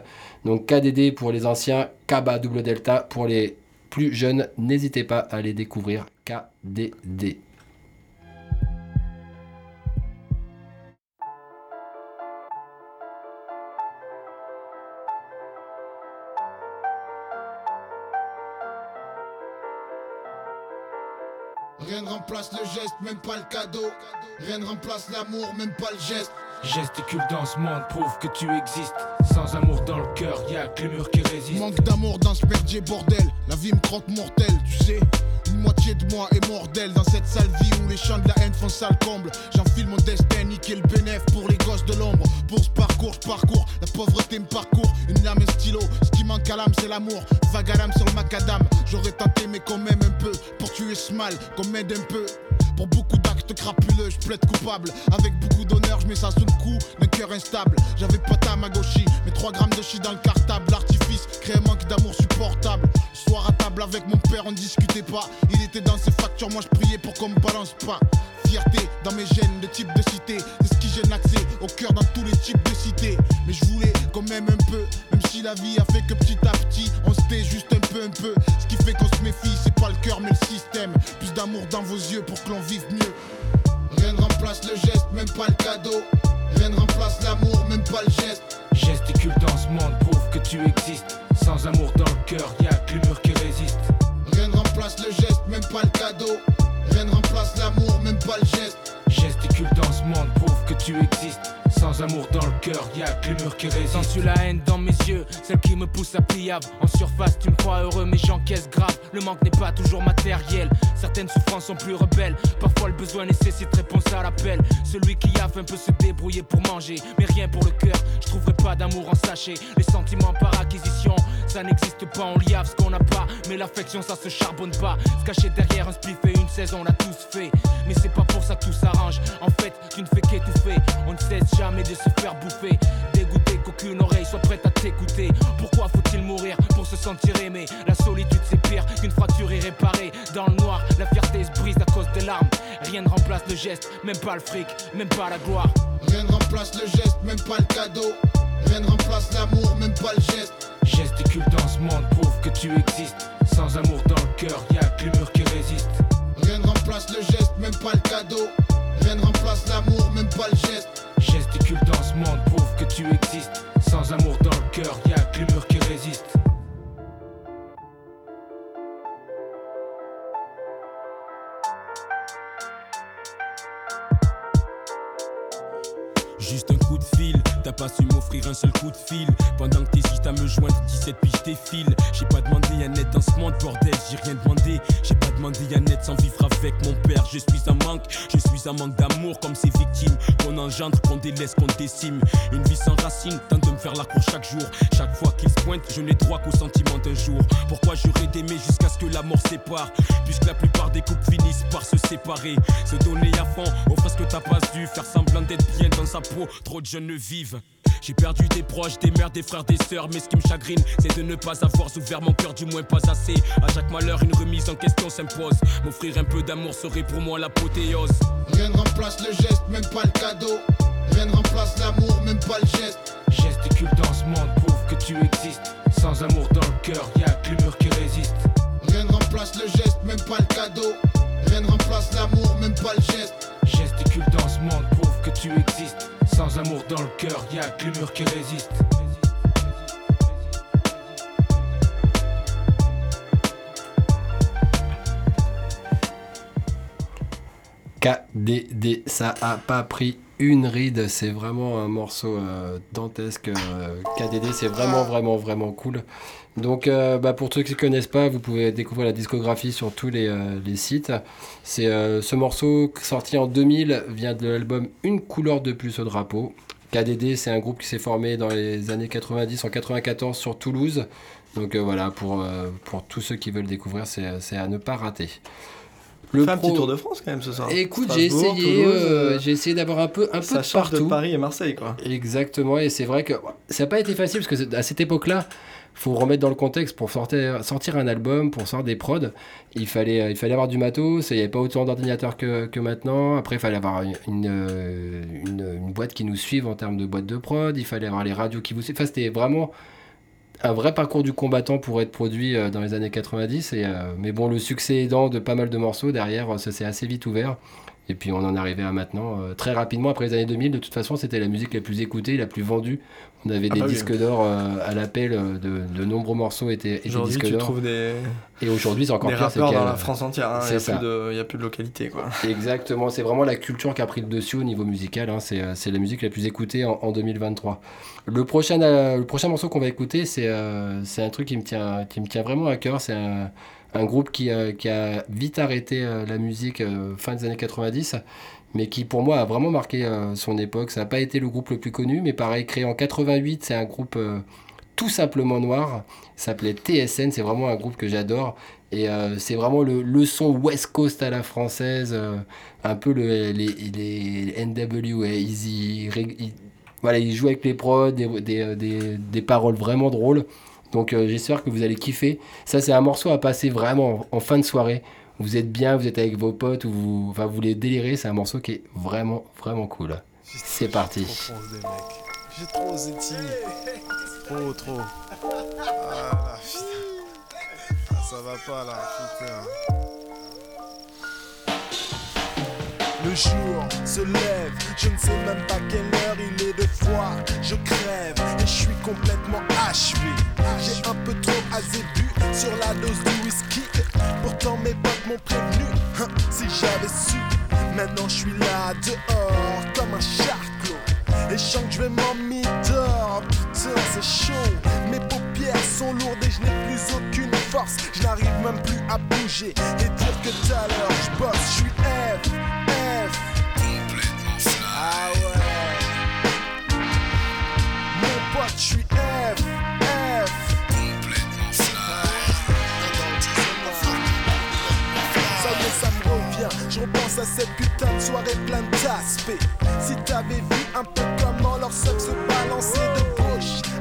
Donc KDD pour les anciens, Kaba Double Delta pour les plus jeunes. N'hésitez pas à les découvrir, KDD. Rien ne remplace le geste, même pas le cadeau. Rien ne remplace l'amour, même pas le geste. Gesticule dans ce monde, prouve que tu existes. Sans amour dans le cœur, y'a que les murs qui résistent. Manque d'amour dans ce merdier bordel. La vie me croque mortel, tu sais. Une moitié de moi est mordelle dans cette sale vie où les champs de la haine font sale comble. J'enfile mon destin, niquer le bénéf pour les gosses de l'ombre. Pour parcours, parcours. La pauvreté me parcourt. Une lame et stylo. Ce qui manque à l'âme, c'est l'amour. Vague à l'âme sur le macadam. J'aurais tenté, mais quand même un peu. Pour tuer ce mal, qu'on m'aide un peu. Pour beaucoup d'actes crapuleux, je plaide coupable. Avec beaucoup d'honneur, je mets ça sous le coup d'un cœur instable. J'avais pas ta magoshi, mais 3 grammes de chi dans le cartable. L'artifice crée un manque d'amour supportable. Le soir à table avec mon père, on discutait pas. Il était dans ses factures, moi je priais pour qu'on me balance pas. Fierté dans mes gènes de type de cité, c'est ce qui gêne l'accès au cœur dans tous les types de cités. Mais je voulais quand même un peu, même si la vie a fait que petit à petit, on se tait juste un peu, un peu. Ce qui fait qu'on se méfie, c'est pas le cœur mais le système. Plus d'amour dans vos yeux pour que l'on vive mieux. Rien ne remplace le geste, même pas le cadeau. Rien ne remplace l'amour, même pas le geste. Gesticule dans ce monde, prouve que tu existes. Sans amour dans le cœur, y'a que les murs qui résistent. Rien ne remplace le geste, même pas le cadeau. Rien ne remplace l'amour, même pas le geste. Gesticule dans ce monde, prouve que tu existes. Sans amour dans le cœur, y'a que les murs qui résistent. Sens-tu la haine dans mes yeux, celle qui me pousse à pliable. En surface tu me crois heureux mais j'encaisse grave. Le manque n'est pas toujours matériel. Certaines souffrances sont plus rebelles. Parfois le besoin nécessite réponse à l'appel. Celui qui a faim peut se débrouiller pour manger Mais rien pour le cœur, je trouverai pas d'amour en sachet. Les sentiments par acquisition ça n'existe pas, on liave ce qu'on n'a pas. Mais l'affection ça se charbonne pas. Se cacher derrière un spliff et une saison on l'a tous fait. Mais c'est pas pour ça que tout s'arrange. En fait tu ne fais qu'étouffer. On ne cesse jamais de se faire bouffer. Dégoûté qu'aucune oreille soit prête à t'écouter. Pourquoi faut-il mourir pour se sentir aimé? La solitude c'est pire qu'une fracture irréparée. Dans le noir la fierté se brise à cause des larmes. Rien ne remplace le geste, même pas le fric, même pas la gloire. Rien ne remplace le geste, même pas le cadeau. Rien ne remplace l'amour, même pas le geste. Gesticule dans ce monde, prouve que tu existes. Sans amour dans le cœur, y'a que les murs qui résistent. Rien ne remplace le geste, même pas le cadeau. Rien ne remplace l'amour, même pas le geste. Gesticule dans ce monde, prouve que tu existes. Sans amour dans le cœur, y'a que les murs qui résistent. Juste un t'as pas su m'offrir un seul coup de fil. Pendant que t'hésites à me joindre, 17 piges défilent. J'ai pas demandé à dans ce monde, bordel, j'ai rien demandé. J'ai pas demandé à sans vivre avec mon père. Je suis un manque, je suis un manque d'amour comme ces victimes qu'on engendre, qu'on délaisse, qu'on décime. Une vie sans racine, tente de me faire la cour chaque jour. Chaque fois qu'il se pointe, je n'ai droit qu'au sentiment d'un jour. Pourquoi j'aurais d'aimer jusqu'à ce que la mort sépare? Puisque la plupart des couples finissent par se séparer. Se donner à fond, offre ce que t'as pas dû. Faire semblant d'être bien dans sa peau, trop de jeunes ne vivent. J'ai perdu des proches, des mères, des frères, des sœurs. Mais ce qui me chagrine, c'est de ne pas avoir ouvert mon cœur, du moins pas assez. À chaque malheur, une remise en question s'impose. M'offrir un peu d'amour serait pour moi l'apothéose. Rien ne remplace le geste, même pas le cadeau. Rien ne remplace l'amour, même pas le geste. Gesticule dans ce monde, prouve que tu existes. Sans amour dans le cœur, y'a que l'humeur qui résiste. Rien ne remplace le geste, même pas le cadeau. Rien ne remplace l'amour, même pas le geste. Gesticule dans ce monde, prouve que tu existes. Sans amour dans le cœur, y'a que l'humeur qui résiste. KDD, ça a pas pris une ride, c'est vraiment un morceau euh, dantesque. euh, KDD, c'est vraiment, vraiment, vraiment cool. Donc, euh, bah, pour ceux qui ne connaissent pas, vous pouvez découvrir la discographie sur tous les, les sites. C'est ce morceau sorti en 2000 vient de l'album Une couleur de plus au drapeau. KDD, c'est un groupe qui s'est formé dans les années 90, en 94 sur Toulouse. Donc voilà, pour, pour tous ceux qui veulent découvrir, c'est c'est à ne pas rater. On fait un petit tour de France quand même ce soir. Écoute, j'ai essayé, euh, euh, j'ai essayé d'avoir un peu, un peu ça de change de partout. Paris et Marseille quoi. Exactement, et c'est vrai que ça n'a pas été facile parce que à cette époque-là, faut remettre dans le contexte pour sortir, sortir un album, pour sortir des prods, il fallait, euh, il fallait avoir du matos, il n'y avait pas autant d'ordinateurs que, que maintenant. Après, il fallait avoir une, une, une- une boîte qui nous suive en termes de boîte de prod, il fallait avoir les radios qui vous suivent. Enfin, c'était vraiment un vrai parcours du combattant pour être produit euh, dans les années 90. Et, euh, mais bon, le succès aidant de pas mal de morceaux, derrière, euh, ça s'est assez vite ouvert. Et puis on en arrivé à maintenant, très rapidement, après les années 2000, de toute façon, c'était la musique la plus écoutée, la plus vendue. On avait Ah des bah oui. disques d'or euh, à l'appel, euh, de, de nombreux morceaux étaient, étaient disques d'or. des, Et aujourd'hui, c'est encore des pire. rappeurs dans la France entière. hein. Il C'est n'y a, a plus de localité quoi. Exactement, c'est vraiment la culture qui a pris le dessus au niveau musical. hein. C'est, euh, la musique la plus écoutée en, en 2023. Le prochain, euh, le prochain morceau qu'on va écouter, c'est, euh, un truc qui me, tient, qui me tient vraiment à cœur. C'est un, un groupe qui, qui a vite arrêté la musique fin des années 90, mais qui pour moi a vraiment marqué euh, son époque. Ça n'a pas été le groupe le plus connu, mais pareil, créé en 88, c'est un groupe euh, tout simplement noir. S'appelait TSN, c'est vraiment un groupe que j'adore. Et euh, c'est vraiment le, son West Coast à la française, un peu le, les, les NWA, Easy. Il- voilà, il joue avec les prods, des, des, des, paroles vraiment drôles. Donc j'espère que vous allez kiffer. Ça, c'est un morceau à passer vraiment en, en fin de soirée. Vous êtes bien, vous êtes avec vos potes, ou vous, enfin, vous voulez délirer. C'est un morceau qui est vraiment, vraiment cool. C'est parti. J'ai trop osé. Trop, trop. Ah là, putain. Ah, ça va pas là, putain. Le jour se lève, je ne sais même pas quelle heure il est de froid. Je crève et je suis complètement achevé. J'ai un peu trop azébu sur la dose du whisky. Pourtant mes potes m'ont prévenu, hein, si j'avais su. Maintenant je suis là dehors comme un charclos. Et je sens que je vais m'en midor. Putain, c'est chaud. Mes paupières sont lourdes et je n'ai plus aucune force. Je n'arrive même plus à bouger et dire que tout à l'heure je bosse. Je suis F. Ah ouais. Mon pote, je suis F, F. Ça y est, ça me revient. Je repense à cette putain de soirée pleine d'aspects. Si t'avais vu un peu comment leur sexe se balançait de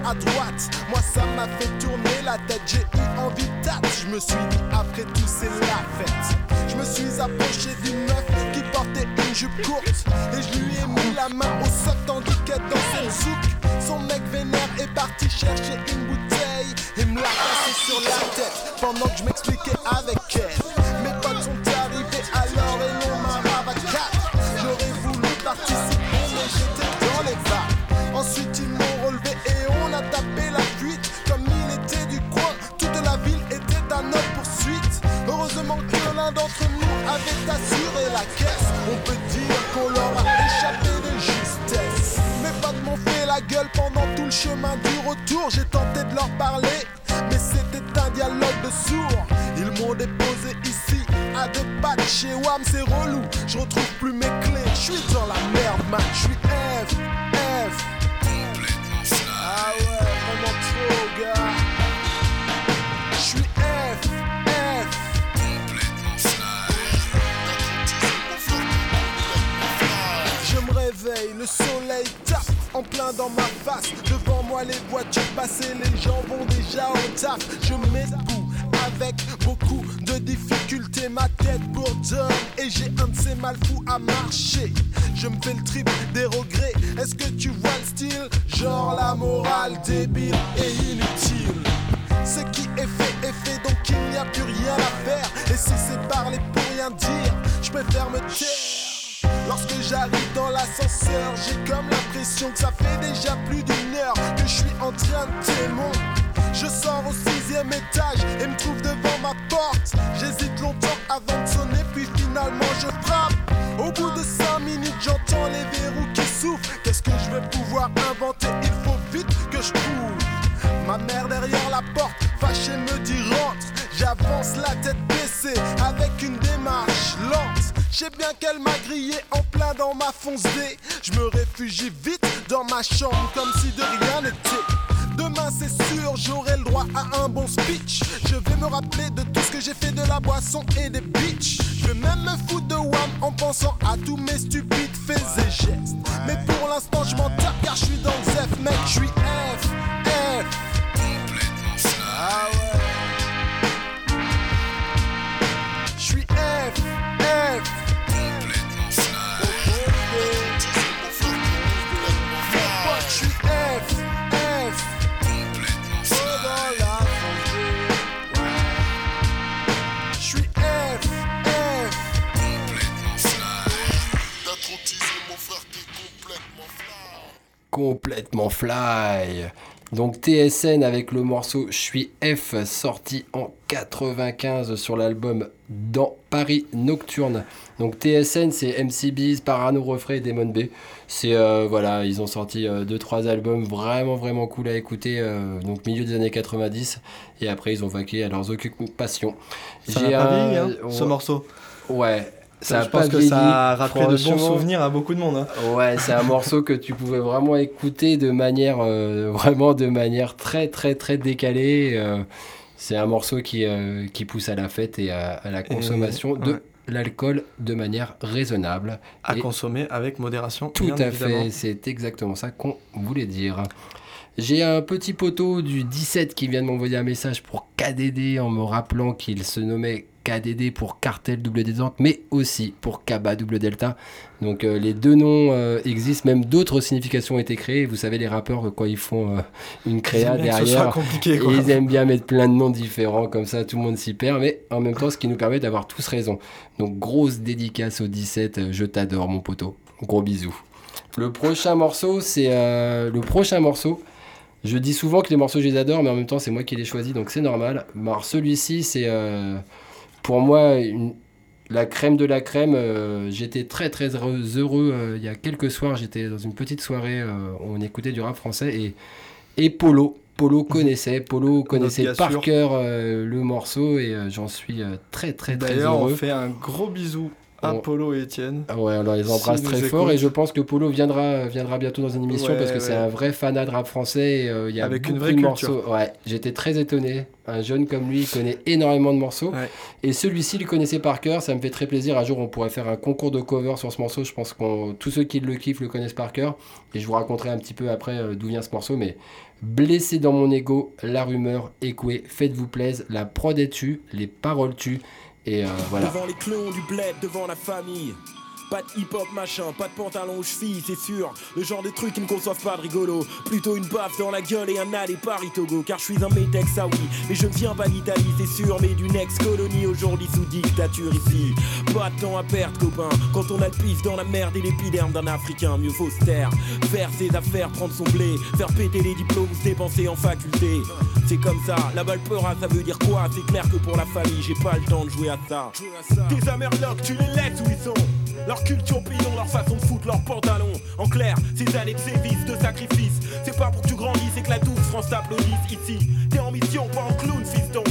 à droite, moi ça m'a fait tourner la tête. J'ai eu envie de. Je me suis dit, après tout, c'est la fête. Je me suis approché d'une meuf qui portait une jupe courte. Et je lui ai mis la main au soc tandis qu'elle dansait le zouk. Son mec vénère est parti chercher une bouteille et me l'a passé sur la tête pendant que je m'expliquais avec elle. La caisse. On peut dire qu'on leur a échappé de justesse. Mes potes m'ont fait la gueule pendant tout le chemin du retour. J'ai tenté de leur parler, mais c'était un dialogue de sourds. Ils m'ont déposé ici à deux pattes chez WAM, c'est relou. Je retrouve plus mes clés, je suis dans la merde, man. Je suis F, F. Ah ouais, vraiment trop, gars. En plein dans ma face. Devant moi les voitures passées, les gens vont déjà au taf. Je mets debout avec beaucoup de difficultés. Ma tête bourdonne et j'ai un de ces mal fous à marcher. Je me fais le trip des regrets. Est-ce que tu vois le style? Genre la morale débile et inutile. Ce qui est fait est fait, donc il n'y a plus rien à faire. Et si c'est parler pour rien dire, je préfère me taire. Lorsque j'arrive dans l'ascenseur, j'ai comme l'impression que ça fait déjà plus d'une heure que je suis en train de témoin. Je sors au sixième étage et me trouve devant ma porte. J'hésite longtemps avant de sonner, puis finalement je frappe. Au bout de cinq minutes, j'entends les verrous qui souffrent. Qu'est-ce que je vais pouvoir inventer? Il faut vite que je trouve. Ma mère derrière la porte, fâchée me dit rentre. J'avance la tête baissée avec une démarche lente. Je sais bien qu'elle m'a grillé en plein dans ma fonce D. Je me réfugie vite dans ma chambre comme si de rien n'était. Demain c'est sûr j'aurai le droit à un bon speech Je vais me rappeler de tout ce que j'ai fait de la boisson et des bitches Je vais même me foutre de wham en pensant à tous mes stupides faits et gestes Mais pour l'instant je m'en tape car je suis dans le F mec je suis F complètement fly. Donc TSN avec le morceau Je suis F sorti en 95 sur l'album Dans Paris Nocturne. Donc TSN c'est MC Bees, Parano Refrain et Demon B. C'est euh, voilà, ils ont sorti 2-3 albums vraiment vraiment cool à écouter euh, donc milieu des années 90 et après ils ont vaqué à leurs occupations. Ça J'ai un- vieilli, hein, ce morceau? Ouais. Ça a je pense que vieilli, ça a rappelé de bons souvenirs à beaucoup de monde. hein. Ouais, c'est un morceau que tu pouvais vraiment écouter de manière euh, vraiment de manière très très très décalée. euh, c'est un morceau qui, euh, qui pousse à la fête et à, à la consommation de ouais. l'alcool de manière raisonnable. À Et consommer avec modération. tout bien à évidemment. fait, c'est exactement ça qu'on voulait dire. J'ai un petit poteau du 17 qui vient de m'envoyer un message pour KDD en me rappelant qu'il se nommait KDD pour cartel double détente, mais aussi pour Kaba double delta. Donc euh, les deux noms euh, existent, même d'autres significations ont été créées. Vous savez, les rappeurs, euh, quand ils font euh, une créa derrière, compliqué, quoi. ils aiment bien mettre plein de noms différents, comme ça tout le monde s'y perd, mais en même temps, ce qui nous permet d'avoir tous raison. Donc grosse dédicace au 17, euh, je t'adore mon poteau. Gros bisous. Le prochain morceau, c'est le prochain morceau. Je dis souvent que les morceaux, je les adore, mais en même temps, c'est moi qui les choisis, donc c'est normal. Alors, celui-ci, c'est euh, pour moi une- la crème de la crème. Euh, j'étais très très heureux. heureux, euh, il y a quelques soirs, j'étais dans une petite soirée où on écoutait du rap français et, et Polo. Polo connaissait, Polo connaissait par sûr. cœur le morceau et j'en suis très très très D'ailleurs, heureux. on fait un gros bisou On- Polo et Étienne. Ah ouais, on les embrasse S'ils très fort et je pense que Polo viendra, viendra bientôt dans une émission Ouais, parce que c'est un vrai fanat de rap français et euh, il y a Avec une vraie culture. Ouais, j'étais très étonné. Un jeune comme lui il connaît énormément de morceaux et celui-ci il le connaissait par cœur. Ça me fait très plaisir. Un jour on pourrait faire un concours de cover sur ce morceau. Je pense que tous ceux qui le kiffent le connaissent par cœur et je vous raconterai un petit peu après euh, d'où vient ce morceau. Mais blessé dans mon ego, la rumeur, écoué, faites-vous plaise, la prod est tue, les paroles tuent et euh. Devant les clones du bled, devant la famille. Pas de hip-hop machin, pas de pantalon aux chevilles, c'est sûr. Le genre de truc qui ne conçoivent pas de rigolo. Plutôt une baffe dans la gueule et un aller Paris Togo. Car je suis un métex, ah oui. Mais je ne viens pas d'Italie, c'est sûr. Mais d'une ex-colonie aujourd'hui sous dictature ici. Pas de temps à perdre, copain. Quand on a le pif dans la merde et l'épiderme d'un Africain, mieux faut se taire. Faire ses affaires, prendre son blé. Faire péter les diplômes, se dépenser en faculté. C'est comme ça, la balle peura, ça veut dire quoi? C'est clair que pour la famille, j'ai pas le temps de jouer à ça. Tes amerlocs, tu les laisses où ils sont. Leur culture pillon, leur façon de foutre leurs pantalons. En clair, ces années de sévices, de sacrifices. C'est pas pour que tu grandisses et que la douce France t'applaudisse ici. T'es en mission, pas en clown, fiston.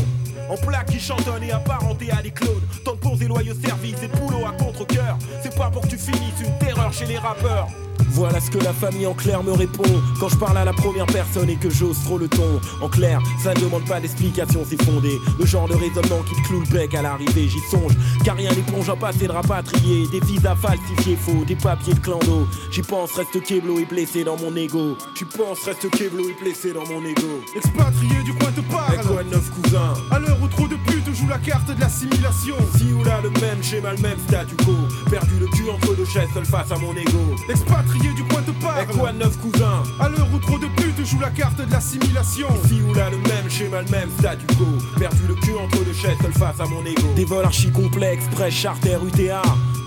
En plaque qui chantonne et apparenté à des clones. Tampons et loyaux services et de boulot à contre-coeur. C'est pas pour que tu finisses une terreur chez les rappeurs. Voilà ce que la famille en clair me répond quand je parle à la première personne et que j'ose trop le ton. En clair, ça ne demande pas d'explication, c'est fondé. Le genre de raisonnement qui te cloue le bec à l'arrivée, j'y songe. Car rien n'est plonge à passer de rapatrier. Des visas falsifiés faux, des papiers de clando. J'y pense, reste Keblo et blessé dans mon ego. Tu penses, reste Keblo et blessé dans mon ego. Expatrié du coin te parle. Avec quoi de neuf cousins? À l'heure où trop de putes la carte de l'assimilation. Si ou là, le même schéma, le même statu quo. Perdu le cul entre deux chaises, seul face à mon ego. Expatrié du coin te parle. Avec quoi de neuf cousins? À l'heure où trop de putes jouent la carte de l'assimilation. Si ou là, le même schéma, le même statu. Perdu le cul entre deux chaises, seul face à mon ego. Des vols archi complexes, presse, charter, UTA.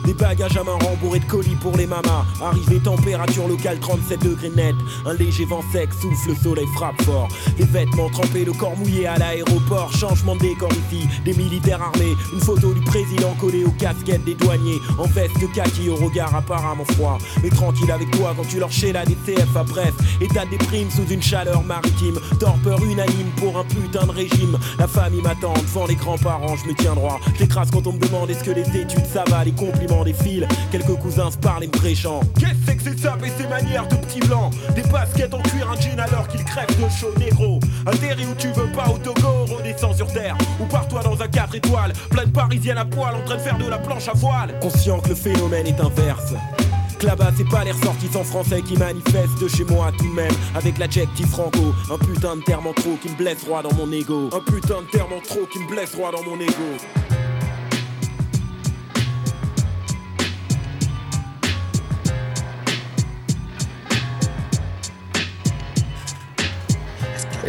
Des bagages à main rembourrés de colis pour les mamas. Arrivée température locale 37 degrés net. Un léger vent sec souffle, le soleil frappe fort. Les vêtements trempés, le corps mouillé à l'aéroport. Changement de décor ici, des militaires armés. Une photo du président collée aux casquettes des douaniers. En veste kaki au regard apparemment froid. Mais tranquille avec toi quand tu leur la des TF à bref. État des primes sous une chaleur maritime. Torpeur unanime pour un putain de régime. La famille m'attend devant les grands-parents, je me tiens droit. J'écrase quand on me demande est-ce que les études ça va, les compliments des fils. Quelques cousins se parlent et me prêchant. Qu'est-ce que c'est ça? Et ces manières de petits blancs Des baskets en cuir, un jean alors qu'ils crèvent de chaud négro. Atterri où tu veux pas au Togo, redescends sur terre. Ou pars-toi dans un 4 étoiles, plein de parisiennes à poil en train de faire de la planche à voile. Conscient que le phénomène est inverse. Là-bas c'est pas les ressortissants français qui manifestent de chez moi tout de même Avec l'adjectif franco Un putain de terme en trop qui me blesse droit dans mon ego Un putain de terme en trop qui me blesse droit dans mon ego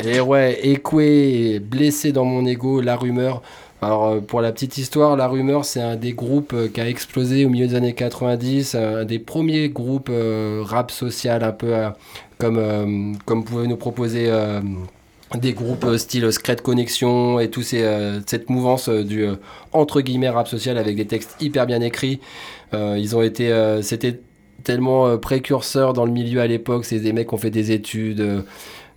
Et ouais, Ekwe, blessé dans mon ego, la rumeur. Alors euh, pour la petite histoire, la rumeur c'est un des groupes euh, qui a explosé au milieu des années 90, un des premiers groupes euh, rap social un peu euh, comme euh, comme pouvaient nous proposer euh, des groupes euh, style Secret Connection et tout ces, euh, cette mouvance euh, du euh, entre guillemets rap social avec des textes hyper bien écrits. Euh, ils ont été euh, c'était tellement euh, précurseur dans le milieu à l'époque, c'est des mecs qui ont fait des études euh,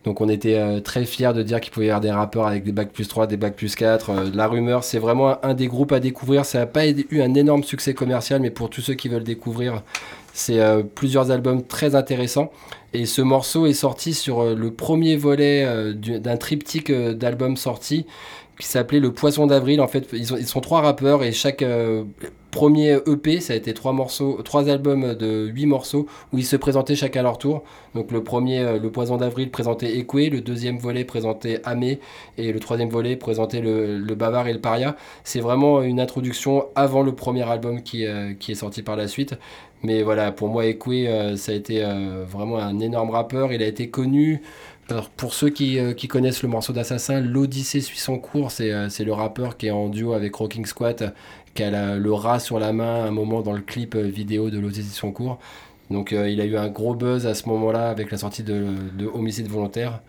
donc on était euh, très fiers de dire qu'il pouvait y avoir des rappeurs avec des bacs plus 3, des bacs plus 4. Euh, la rumeur, c'est vraiment un, des groupes à découvrir. Ça n'a pas eu un énorme succès commercial, mais pour tous ceux qui veulent découvrir, c'est euh, plusieurs albums très intéressants. Et ce morceau est sorti sur le premier volet du- d'un triptyque d'albums sortis qui s'appelait Le Poisson d'Avril. En fait, ils, ont- ils sont trois rappeurs et chaque euh, premier EP, ça a été trois morceaux, trois albums de huit morceaux où ils se présentaient chacun à leur tour. Donc le premier, euh, Le Poison d'Avril, présentait Ekwe, le deuxième volet présentait Amé et le troisième volet présentait le, le Bavard et le Paria. C'est vraiment une introduction avant le premier album qui, euh, qui est sorti par la suite. Mais voilà, pour moi, Ekwe, ça a été vraiment un énorme rappeur. Il a été connu. Pour ceux qui, euh, qui connaissent le morceau d'Assassin, l'Odyssée suit son cours. C'est euh, c'est le rappeur qui est en duo avec Rocking Squat, qui a le rat sur la main à un moment dans le clip euh, vidéo de l'Odyssée suit son cours. Donc il a eu un gros buzz à ce moment-là avec la sortie de Homicide volontaire.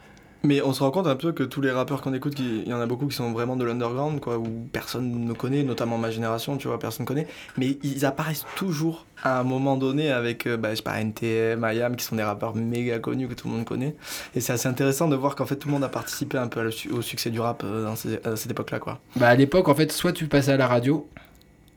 Mais on se rend compte un peu que tous les rappeurs qu'on écoute, il y en a beaucoup qui sont vraiment de l'underground, quoi, où personne ne connaît, notamment ma génération, tu vois, personne ne connaît. Mais ils apparaissent toujours à un moment donné avec, euh, bah, je sais pas, NTM, IAM, qui sont des rappeurs méga connus que tout le monde connaît. Et c'est assez intéressant de voir qu'en fait tout le monde a participé un peu au succès du rap euh, dans à cette époque-là, quoi. Bah à l'époque, en fait, soit tu passais à la radio,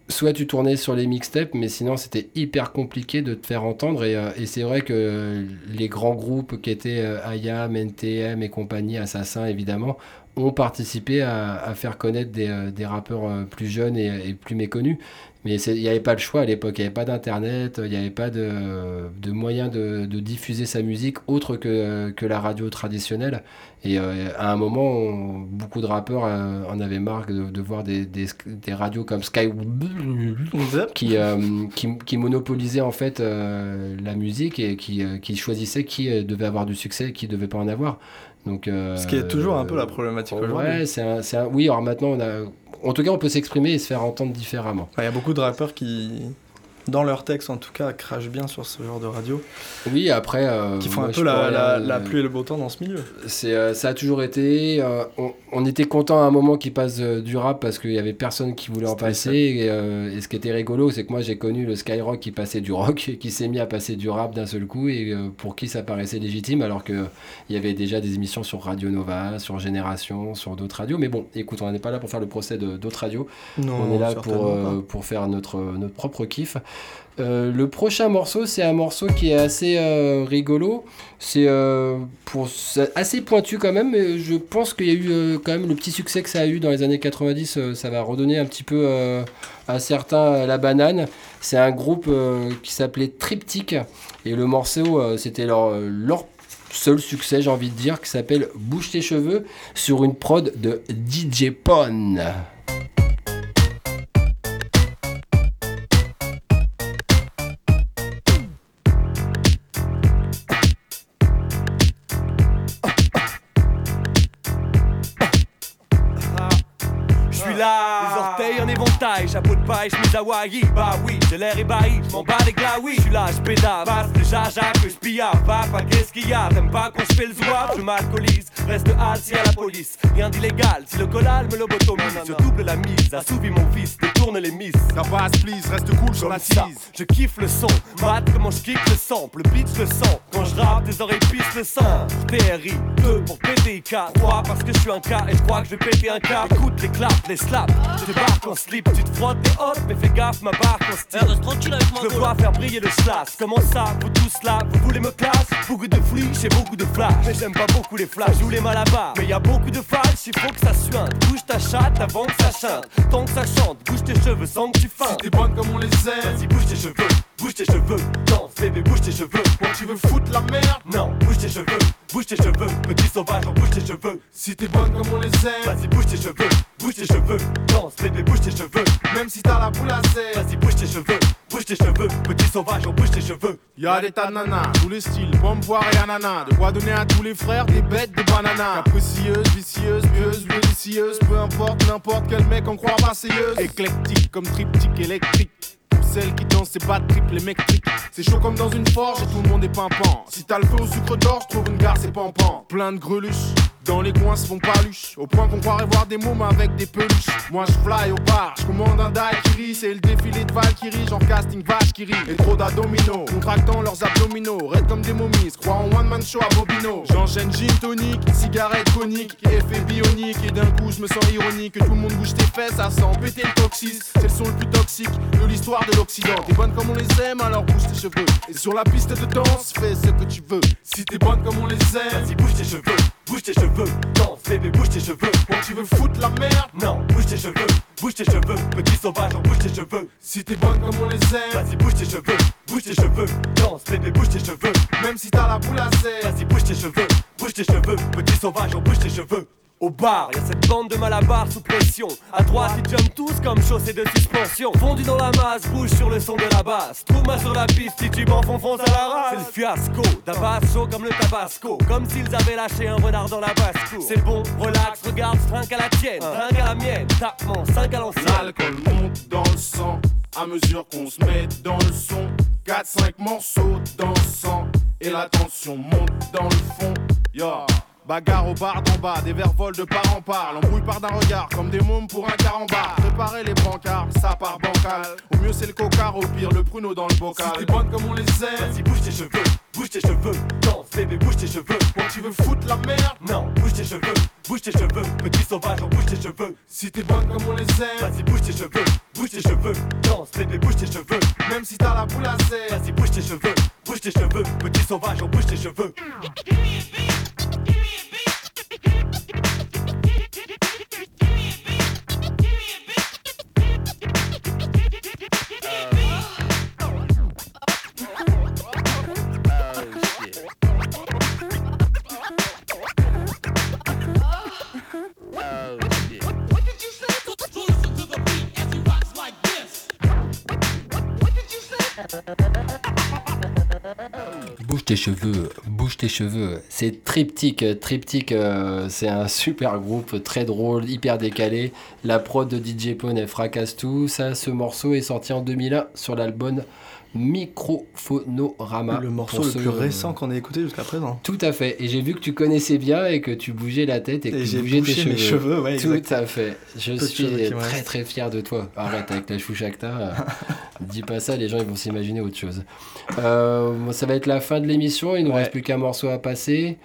soit tu tournais sur les mixtapes, mais sinon c'était hyper compliqué de te faire entendre. Et, euh, c'est vrai que les grands groupes qui étaient euh, IAM, NTM et compagnie, Assassin évidemment, ont participé à, faire connaître des, euh, rappeurs euh, plus jeunes et plus méconnus. Mais il n'y avait pas le choix à l'époque, il n'y avait pas d'internet, il n'y avait pas de, de moyen de, de diffuser sa musique autre que, que la radio traditionnelle. Et euh, à un moment, on- beaucoup de rappeurs euh, en avaient marre de, de voir des, des, des radios comme Sky qui, euh, qui, qui monopolisaient en fait la musique et qui, qui choisissaient qui devait avoir du succès et qui devait pas en avoir. Donc, Ce qui est toujours un peu la problématique aujourd'hui. Ouais, c'est oui, alors maintenant, on a, en tout cas, on peut s'exprimer et se faire entendre différemment. Il y a beaucoup de rappeurs qui, dans leur texte en tout cas, crachent bien sur ce genre de radio. Oui, après. euh, Qui font moi, un peu la, pourrais, la, la pluie et le beau temps dans ce milieu. C'est, euh, ça a toujours été. euh, on, on était content à un moment qu'ils passent euh, du rap parce qu'il y avait personne qui voulait en passer. Et, et ce qui était rigolo, c'est que moi j'ai connu le Skyrock qui passait du rock et qui s'est mis à passer du rap d'un seul coup et pour qui ça paraissait légitime alors qu'il y avait déjà des émissions sur Radio Nova, sur Génération, sur d'autres radios. Mais bon, écoute, on n'est pas là pour faire le procès de d'autres radios. Non, on est là pour, pour faire notre, notre propre kiff. Euh, le prochain morceau, c'est un morceau qui est assez euh, rigolo. C'est euh, c'est assez pointu quand même, mais je pense qu'il y a eu quand même le petit succès que ça a eu dans les années 90. euh, ça va redonner un petit peu à certains la banane. C'est un groupe qui s'appelait Triptych et le morceau, c'était leur, leur seul succès, j'ai envie de dire, qui s'appelle Bouge tes cheveux sur une prod de DJ Pon. Chemise Hawaii. Bah oui, j'ai l'air ébahi, je m'en bats les glaouis. Je suis là, je pédale, passe le jaja que je pilla. Papa, qu'est-ce qu'il y a? T'aimes pas qu'on se fait le zouave? Je m'alcoolise, reste assis à la police. Rien d'illégal, si le collal me lobotomise, je double la mise, assouvis mon fils, détourne les miss. La base, please, reste cool sur la tease. Je kiffe le son, mat comment je kiffe le sample, le beat je le sens. Quand je rappe, tes oreilles pissent le sang. TRI, 2 pour PTK, 3 parce que je suis un cas et je crois que je vais péter un câble. Écoute les claps, les slaps, je débarque en slip, tu te frottes tes hot, mais fais gaffe, ma barre en style. reste tranquille avec moi. Je voir faire briller le slash. Comment ça, vous tous là, vous voulez me classe? Beaucoup de flics et beaucoup de flash. Mais j'aime pas beaucoup les flashs, les. Mais y a beaucoup de flash, il faut que ça suinte. Bouge ta chatte avant que ça chante. Tant que ça chante, bouge tes cheveux sans que tu feintes. T'es bonne comme on les aime. Vas-y, bouge tes cheveux, bouge tes cheveux. Danse, bébé, bouge tes cheveux. Quand tu veux foutre la merde, Non, bouge tes cheveux, bouge tes cheveux. Petit sauvage, bouge tes cheveux. si t'es bonne comme on les aime. Vas-y, bouge tes cheveux, bouge tes cheveux. Danse, bébé, bouge tes cheveux. Même si t'as la boule à sève. Vas-y, bouge tes cheveux, bouge tes cheveux. Petit sauvage, bouge tes cheveux. Y'a des tas de nanas, tous les styles, pomme, poire et ananas. De quoi donner à tous les frères des bêtes, des bananas. Capricieuse, vicieuse, pieuse, délicieuse. Peu importe, n'importe quel mec en croit marseillaise. Éclectique comme triptyque électrique. Pour celles qui dansent, c'est pas de triple, les mecs triquent. C'est chaud comme dans une forge et tout le monde est pimpant. Si t'as le feu au sucre d'orge, trouve une gare, c'est pampant. Plein de greluches. Dans les coins se font paluches, au point qu'on croirait voir des mômes avec des peluches. Moi je fly au bar, je commande un daiquiri, c'est le défilé de Valkyrie, genre casting vache qui rit. Et trop d'adominos, contractant leurs abdominaux, raides comme des momies, croient en one man show à Bobino. J'enchaîne gin tonic, cigarette conique, effet bionique, et d'un coup je me sens ironique, que tout le monde bouge tes fesses, ça sent péter le toxis. C'est le son le plus toxique de l'histoire de l'Occident. T'es bonne comme on les aime, alors bouge tes cheveux. Et sur la piste de danse, fais ce que tu veux. Si t'es bonne comme on les aime, Vas-y, bouge tes cheveux, bouge tes cheveux. Danse, bébé, bouge tes cheveux. quand tu veux foutre la merde, Non, bouge tes cheveux, bouge tes cheveux. Petit sauvage, bouge tes cheveux. si t'es bonne comme on les aime, Vas-y, bouge tes cheveux, bouge tes cheveux. Danse, bébé, bouge tes cheveux. même si t'as la boule à sève. Vas-y, bouge tes cheveux, bouge tes cheveux. Petit sauvage, bouge tes cheveux. Au bar, y a cette bande de malabar sous pression. À droite, ils jumpent tous comme chaussée de suspension. Fondu dans la masse, bouge sur le son de la basse. Trouve-moi sur la piste, titube en fond, fonce à la race. C'est le fiasco, d'abas chaud comme le tabasco. Comme s'ils avaient lâché un renard dans la basse-cour. C'est bon, relax, regarde, trinque à la tienne, trinque à la mienne. Tapement, 5 à l'ancienne. L'alcool monte dans le sang à mesure qu'on se met dans le son. 4-5 morceaux dansant et la tension monte dans le fond. Yo. Bagarre au bar d'en bas, des verres volent de part en part. L'embrouille part d'un regard, comme des mômes pour un carambar. Préparez les brancards, ça part bancal. Au mieux c'est le cocard, au pire le pruneau dans le bocal. Si t'es bonne comme on les aime, Vas-y, bouge tes cheveux, bouge tes cheveux. Danse, bébé, bouge tes cheveux. quand tu veux foutre la merde, Non, bouge tes cheveux, bouge tes cheveux. Petit sauvage, bouge tes cheveux. si t'es bonne comme on les aime, Vas-y, bouge tes cheveux, bouge tes cheveux. Danse, bébé, bouge tes cheveux. même si t'as la boule à sève. Vas-y, bouge tes cheveux, bouge tes cheveux. Petit sauvage, bouge tes cheveux. Bouge tes cheveux, bouge tes cheveux. C'est Triptyque. Triptyque, euh, c'est un super groupe, très drôle, hyper décalé. La prod de DJ Pone, elle fracasse tout. Ça, ce morceau est sorti en 2001 sur l'album Microphonorama. Le morceau le plus récent qu'on ait écouté jusqu'à présent. Tout à fait. Et j'ai vu que tu connaissais bien et que tu bougeais la tête et que Et tu j'ai bougeais tes cheveux. mes cheveux, ouais, Tout exact. à fait. Je Peu suis très très fier de toi. Arrête avec ta chouchacta. dis pas ça, les gens ils vont s'imaginer autre chose. Euh, ça va être la fin de l'émission. Il nous reste plus qu'un morceau à passer.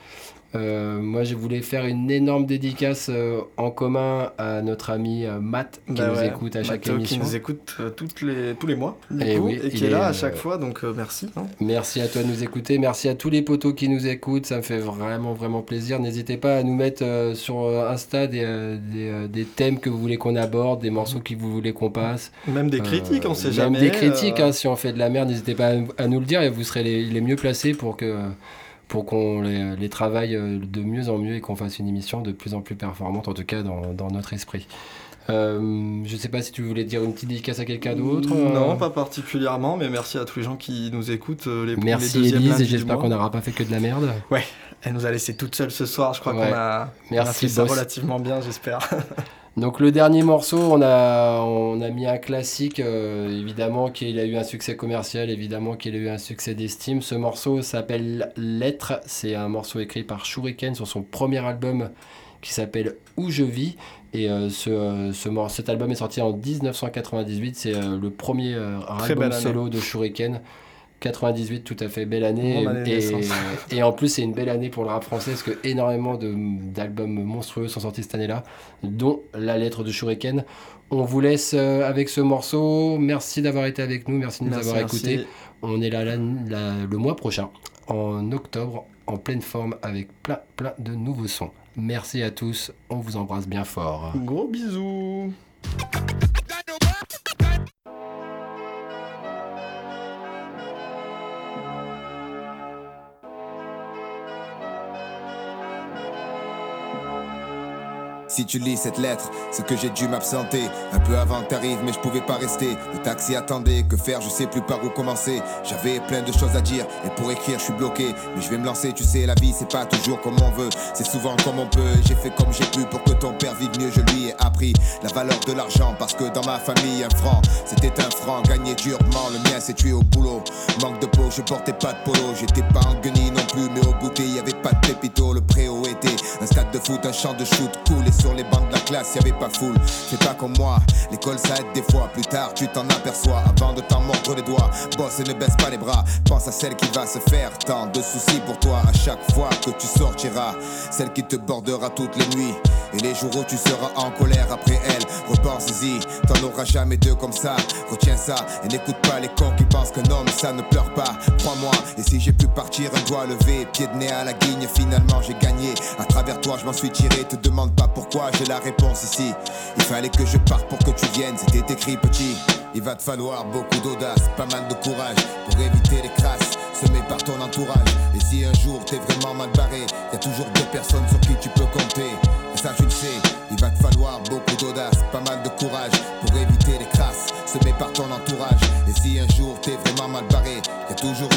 Euh, moi, je voulais faire une énorme dédicace euh, en commun à notre ami euh, Matt qui Bah nous ouais, écoute à chaque Mathieu émission. Qui nous écoute toutes les, tous les mois, Eh coup, oui, et qui est est, là à chaque fois, donc merci. hein. Merci à toi de nous écouter. Merci à tous les potos qui nous écoutent. Ça me fait vraiment, vraiment plaisir. N'hésitez pas à nous mettre sur Insta des, des, des thèmes que vous voulez qu'on aborde, des morceaux que vous voulez qu'on passe. Même des critiques, on sait même jamais, des critiques, hein, si on fait de la merde, n'hésitez pas à, à nous le dire et vous serez les, les mieux placés pour que pour qu'on les, les travaille euh, de mieux en mieux et qu'on fasse une émission de plus en plus performante, en tout cas dans, dans notre esprit. Euh, je sais pas si tu voulais dire une petite dédicace à quelqu'un d'autre. Non, euh, pas particulièrement, mais merci à tous les gens qui nous écoutent. Les, Merci Elise et j'espère qu'on n'aura pas fait que de la merde. Ouais, elle nous a laissé toute seule ce soir. Je crois Ouais. qu'on a, on a fait ça relativement bien, j'espère. Donc le dernier morceau, on a, on a mis un classique, euh, évidemment qu'il a eu un succès commercial, évidemment qu'il a eu un succès d'estime. Ce morceau s'appelle Lettre, c'est un morceau écrit par Shuriken sur son premier album qui s'appelle Où je vis. Et euh, ce, euh, ce cet album est sorti en 1998, c'est le premier album solo de Shuriken. 98, tout à fait belle année. Et, en plus, c'est une belle année pour le rap français parce que énormément d'albums monstrueux sont sortis cette année-là, dont La lettre de Shuriken. On vous laisse euh, avec ce morceau. Merci d'avoir été avec nous, merci de nous Merci, avoir merci. écoutés. On est là, là, là le mois prochain, en octobre, en pleine forme, avec plein, plein de nouveaux sons. Merci à tous, on vous embrasse bien fort. Gros bisous. Si tu lis cette lettre, c'est que j'ai dû m'absenter. Un peu avant t'arrives mais je pouvais pas rester. Le taxi attendait, que faire, je sais plus par où commencer. J'avais plein de choses à dire et pour écrire je suis bloqué. Mais je vais me lancer, tu sais la vie c'est pas toujours comme on veut. C'est souvent comme on peut, j'ai fait comme j'ai pu Pour que ton père vive mieux, je lui ai appris La valeur de l'argent. Parce que dans ma famille un franc C'était un franc, gagné durement, le mien s'est tué au boulot. Manque de peau, je portais pas de polo. J'étais pas en guenille non plus mais au goûter y avait pas de pépito. Le préau était un stade de foot, un champ de shoot cool Et les bancs de la classe y avait pas foule. C'est pas comme moi, l'école ça aide des fois. Plus tard tu t'en aperçois avant de t'en mordre les doigts. Bosse et ne baisse pas les bras. Pense à celle qui va se faire tant de soucis pour toi. À chaque fois que tu sortiras Celle qui te bordera toutes les nuits. Et les jours où tu seras en colère après elle. Repense-y, t'en auras jamais deux comme ça. Retiens ça et n'écoute pas les cons qui pensent qu'un homme ça ne pleure pas. Crois-moi, et si j'ai pu partir un doigt levé Pied de nez à la guigne, finalement j'ai gagné. À travers toi je m'en suis tiré, te demande pas pourquoi J'ai la réponse ici. Il fallait que je parte pour que tu viennes, c'était écrit petit. Il va te falloir beaucoup d'audace, pas mal de courage Pour éviter les crasses. Semées par ton entourage. Et si un jour t'es vraiment mal barré Y a toujours deux personnes sur qui tu peux compter. Et ça tu le sais, il va te falloir beaucoup d'audace, pas mal de courage Pour éviter les crasses. Semées par ton entourage. Et si un jour t'es vraiment mal barré Y a toujours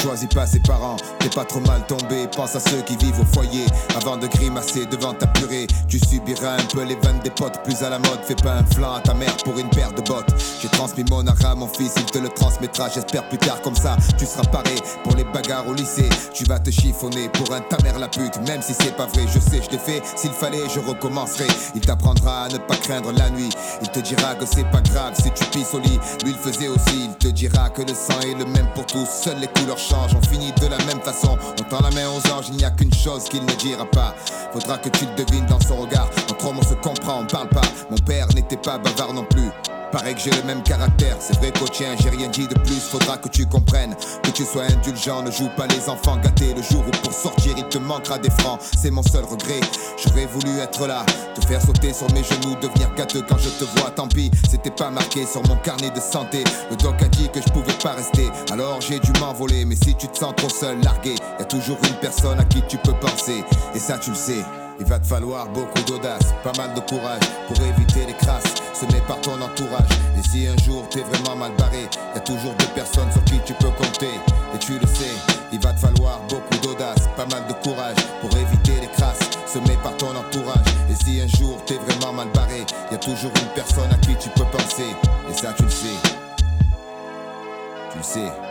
choisit pas ses parents, t'es pas trop mal tombé. Pense à ceux qui vivent au foyer. Avant de grimacer devant ta purée. Tu subiras un peu les vannes des potes. Plus à la mode, fais pas un flanc à ta mère pour une paire de bottes. J'ai transmis mon art à mon fils, il te le transmettra. J'espère plus tard comme ça, tu seras paré. Pour les bagarres au lycée, tu vas te chiffonner. Pour un ta mère la pute, même si c'est pas vrai. Je sais, je l'ai fait, s'il fallait je recommencerai. Il t'apprendra à ne pas craindre la nuit. Il te dira que c'est pas grave si tu pisses au lit. Lui il faisait aussi, il te dira que le sang est le même pour tous. Seules les couleurs on finit de la même façon. On tend la main aux anges, il n'y a qu'une chose qu'il ne dira pas. Faudra que tu le devines dans son regard. Entre hommes on se comprend, on parle pas. Mon père n'était pas bavard non plus Paraît que j'ai le même caractère, c'est vrai qu'au tien j'ai rien dit de plus, faudra que tu comprennes Que tu sois indulgent, ne joue pas les enfants gâtés. Le jour où pour sortir il te manquera des francs, c'est mon seul regret. J'aurais voulu être là, te faire sauter sur mes genoux Devenir gâteux quand je te vois, tant pis C'était pas marqué sur mon carnet de santé. Le doc a dit que je pouvais pas rester, alors j'ai dû m'envoler Mais si tu te sens trop seul, largué, y toujours une personne à qui tu peux penser. Et ça tu le sais. Il va te falloir beaucoup d'audace, pas mal de courage pour éviter les crasses semées par ton entourage. Et si un jour t'es vraiment mal barré, y a toujours deux personnes sur qui tu peux compter. Et tu le sais, il va te falloir beaucoup d'audace, pas mal de courage pour éviter les crasses semées par ton entourage. Et si un jour t'es vraiment mal barré, y a toujours une personne à qui tu peux penser. Et ça tu le sais, tu le sais.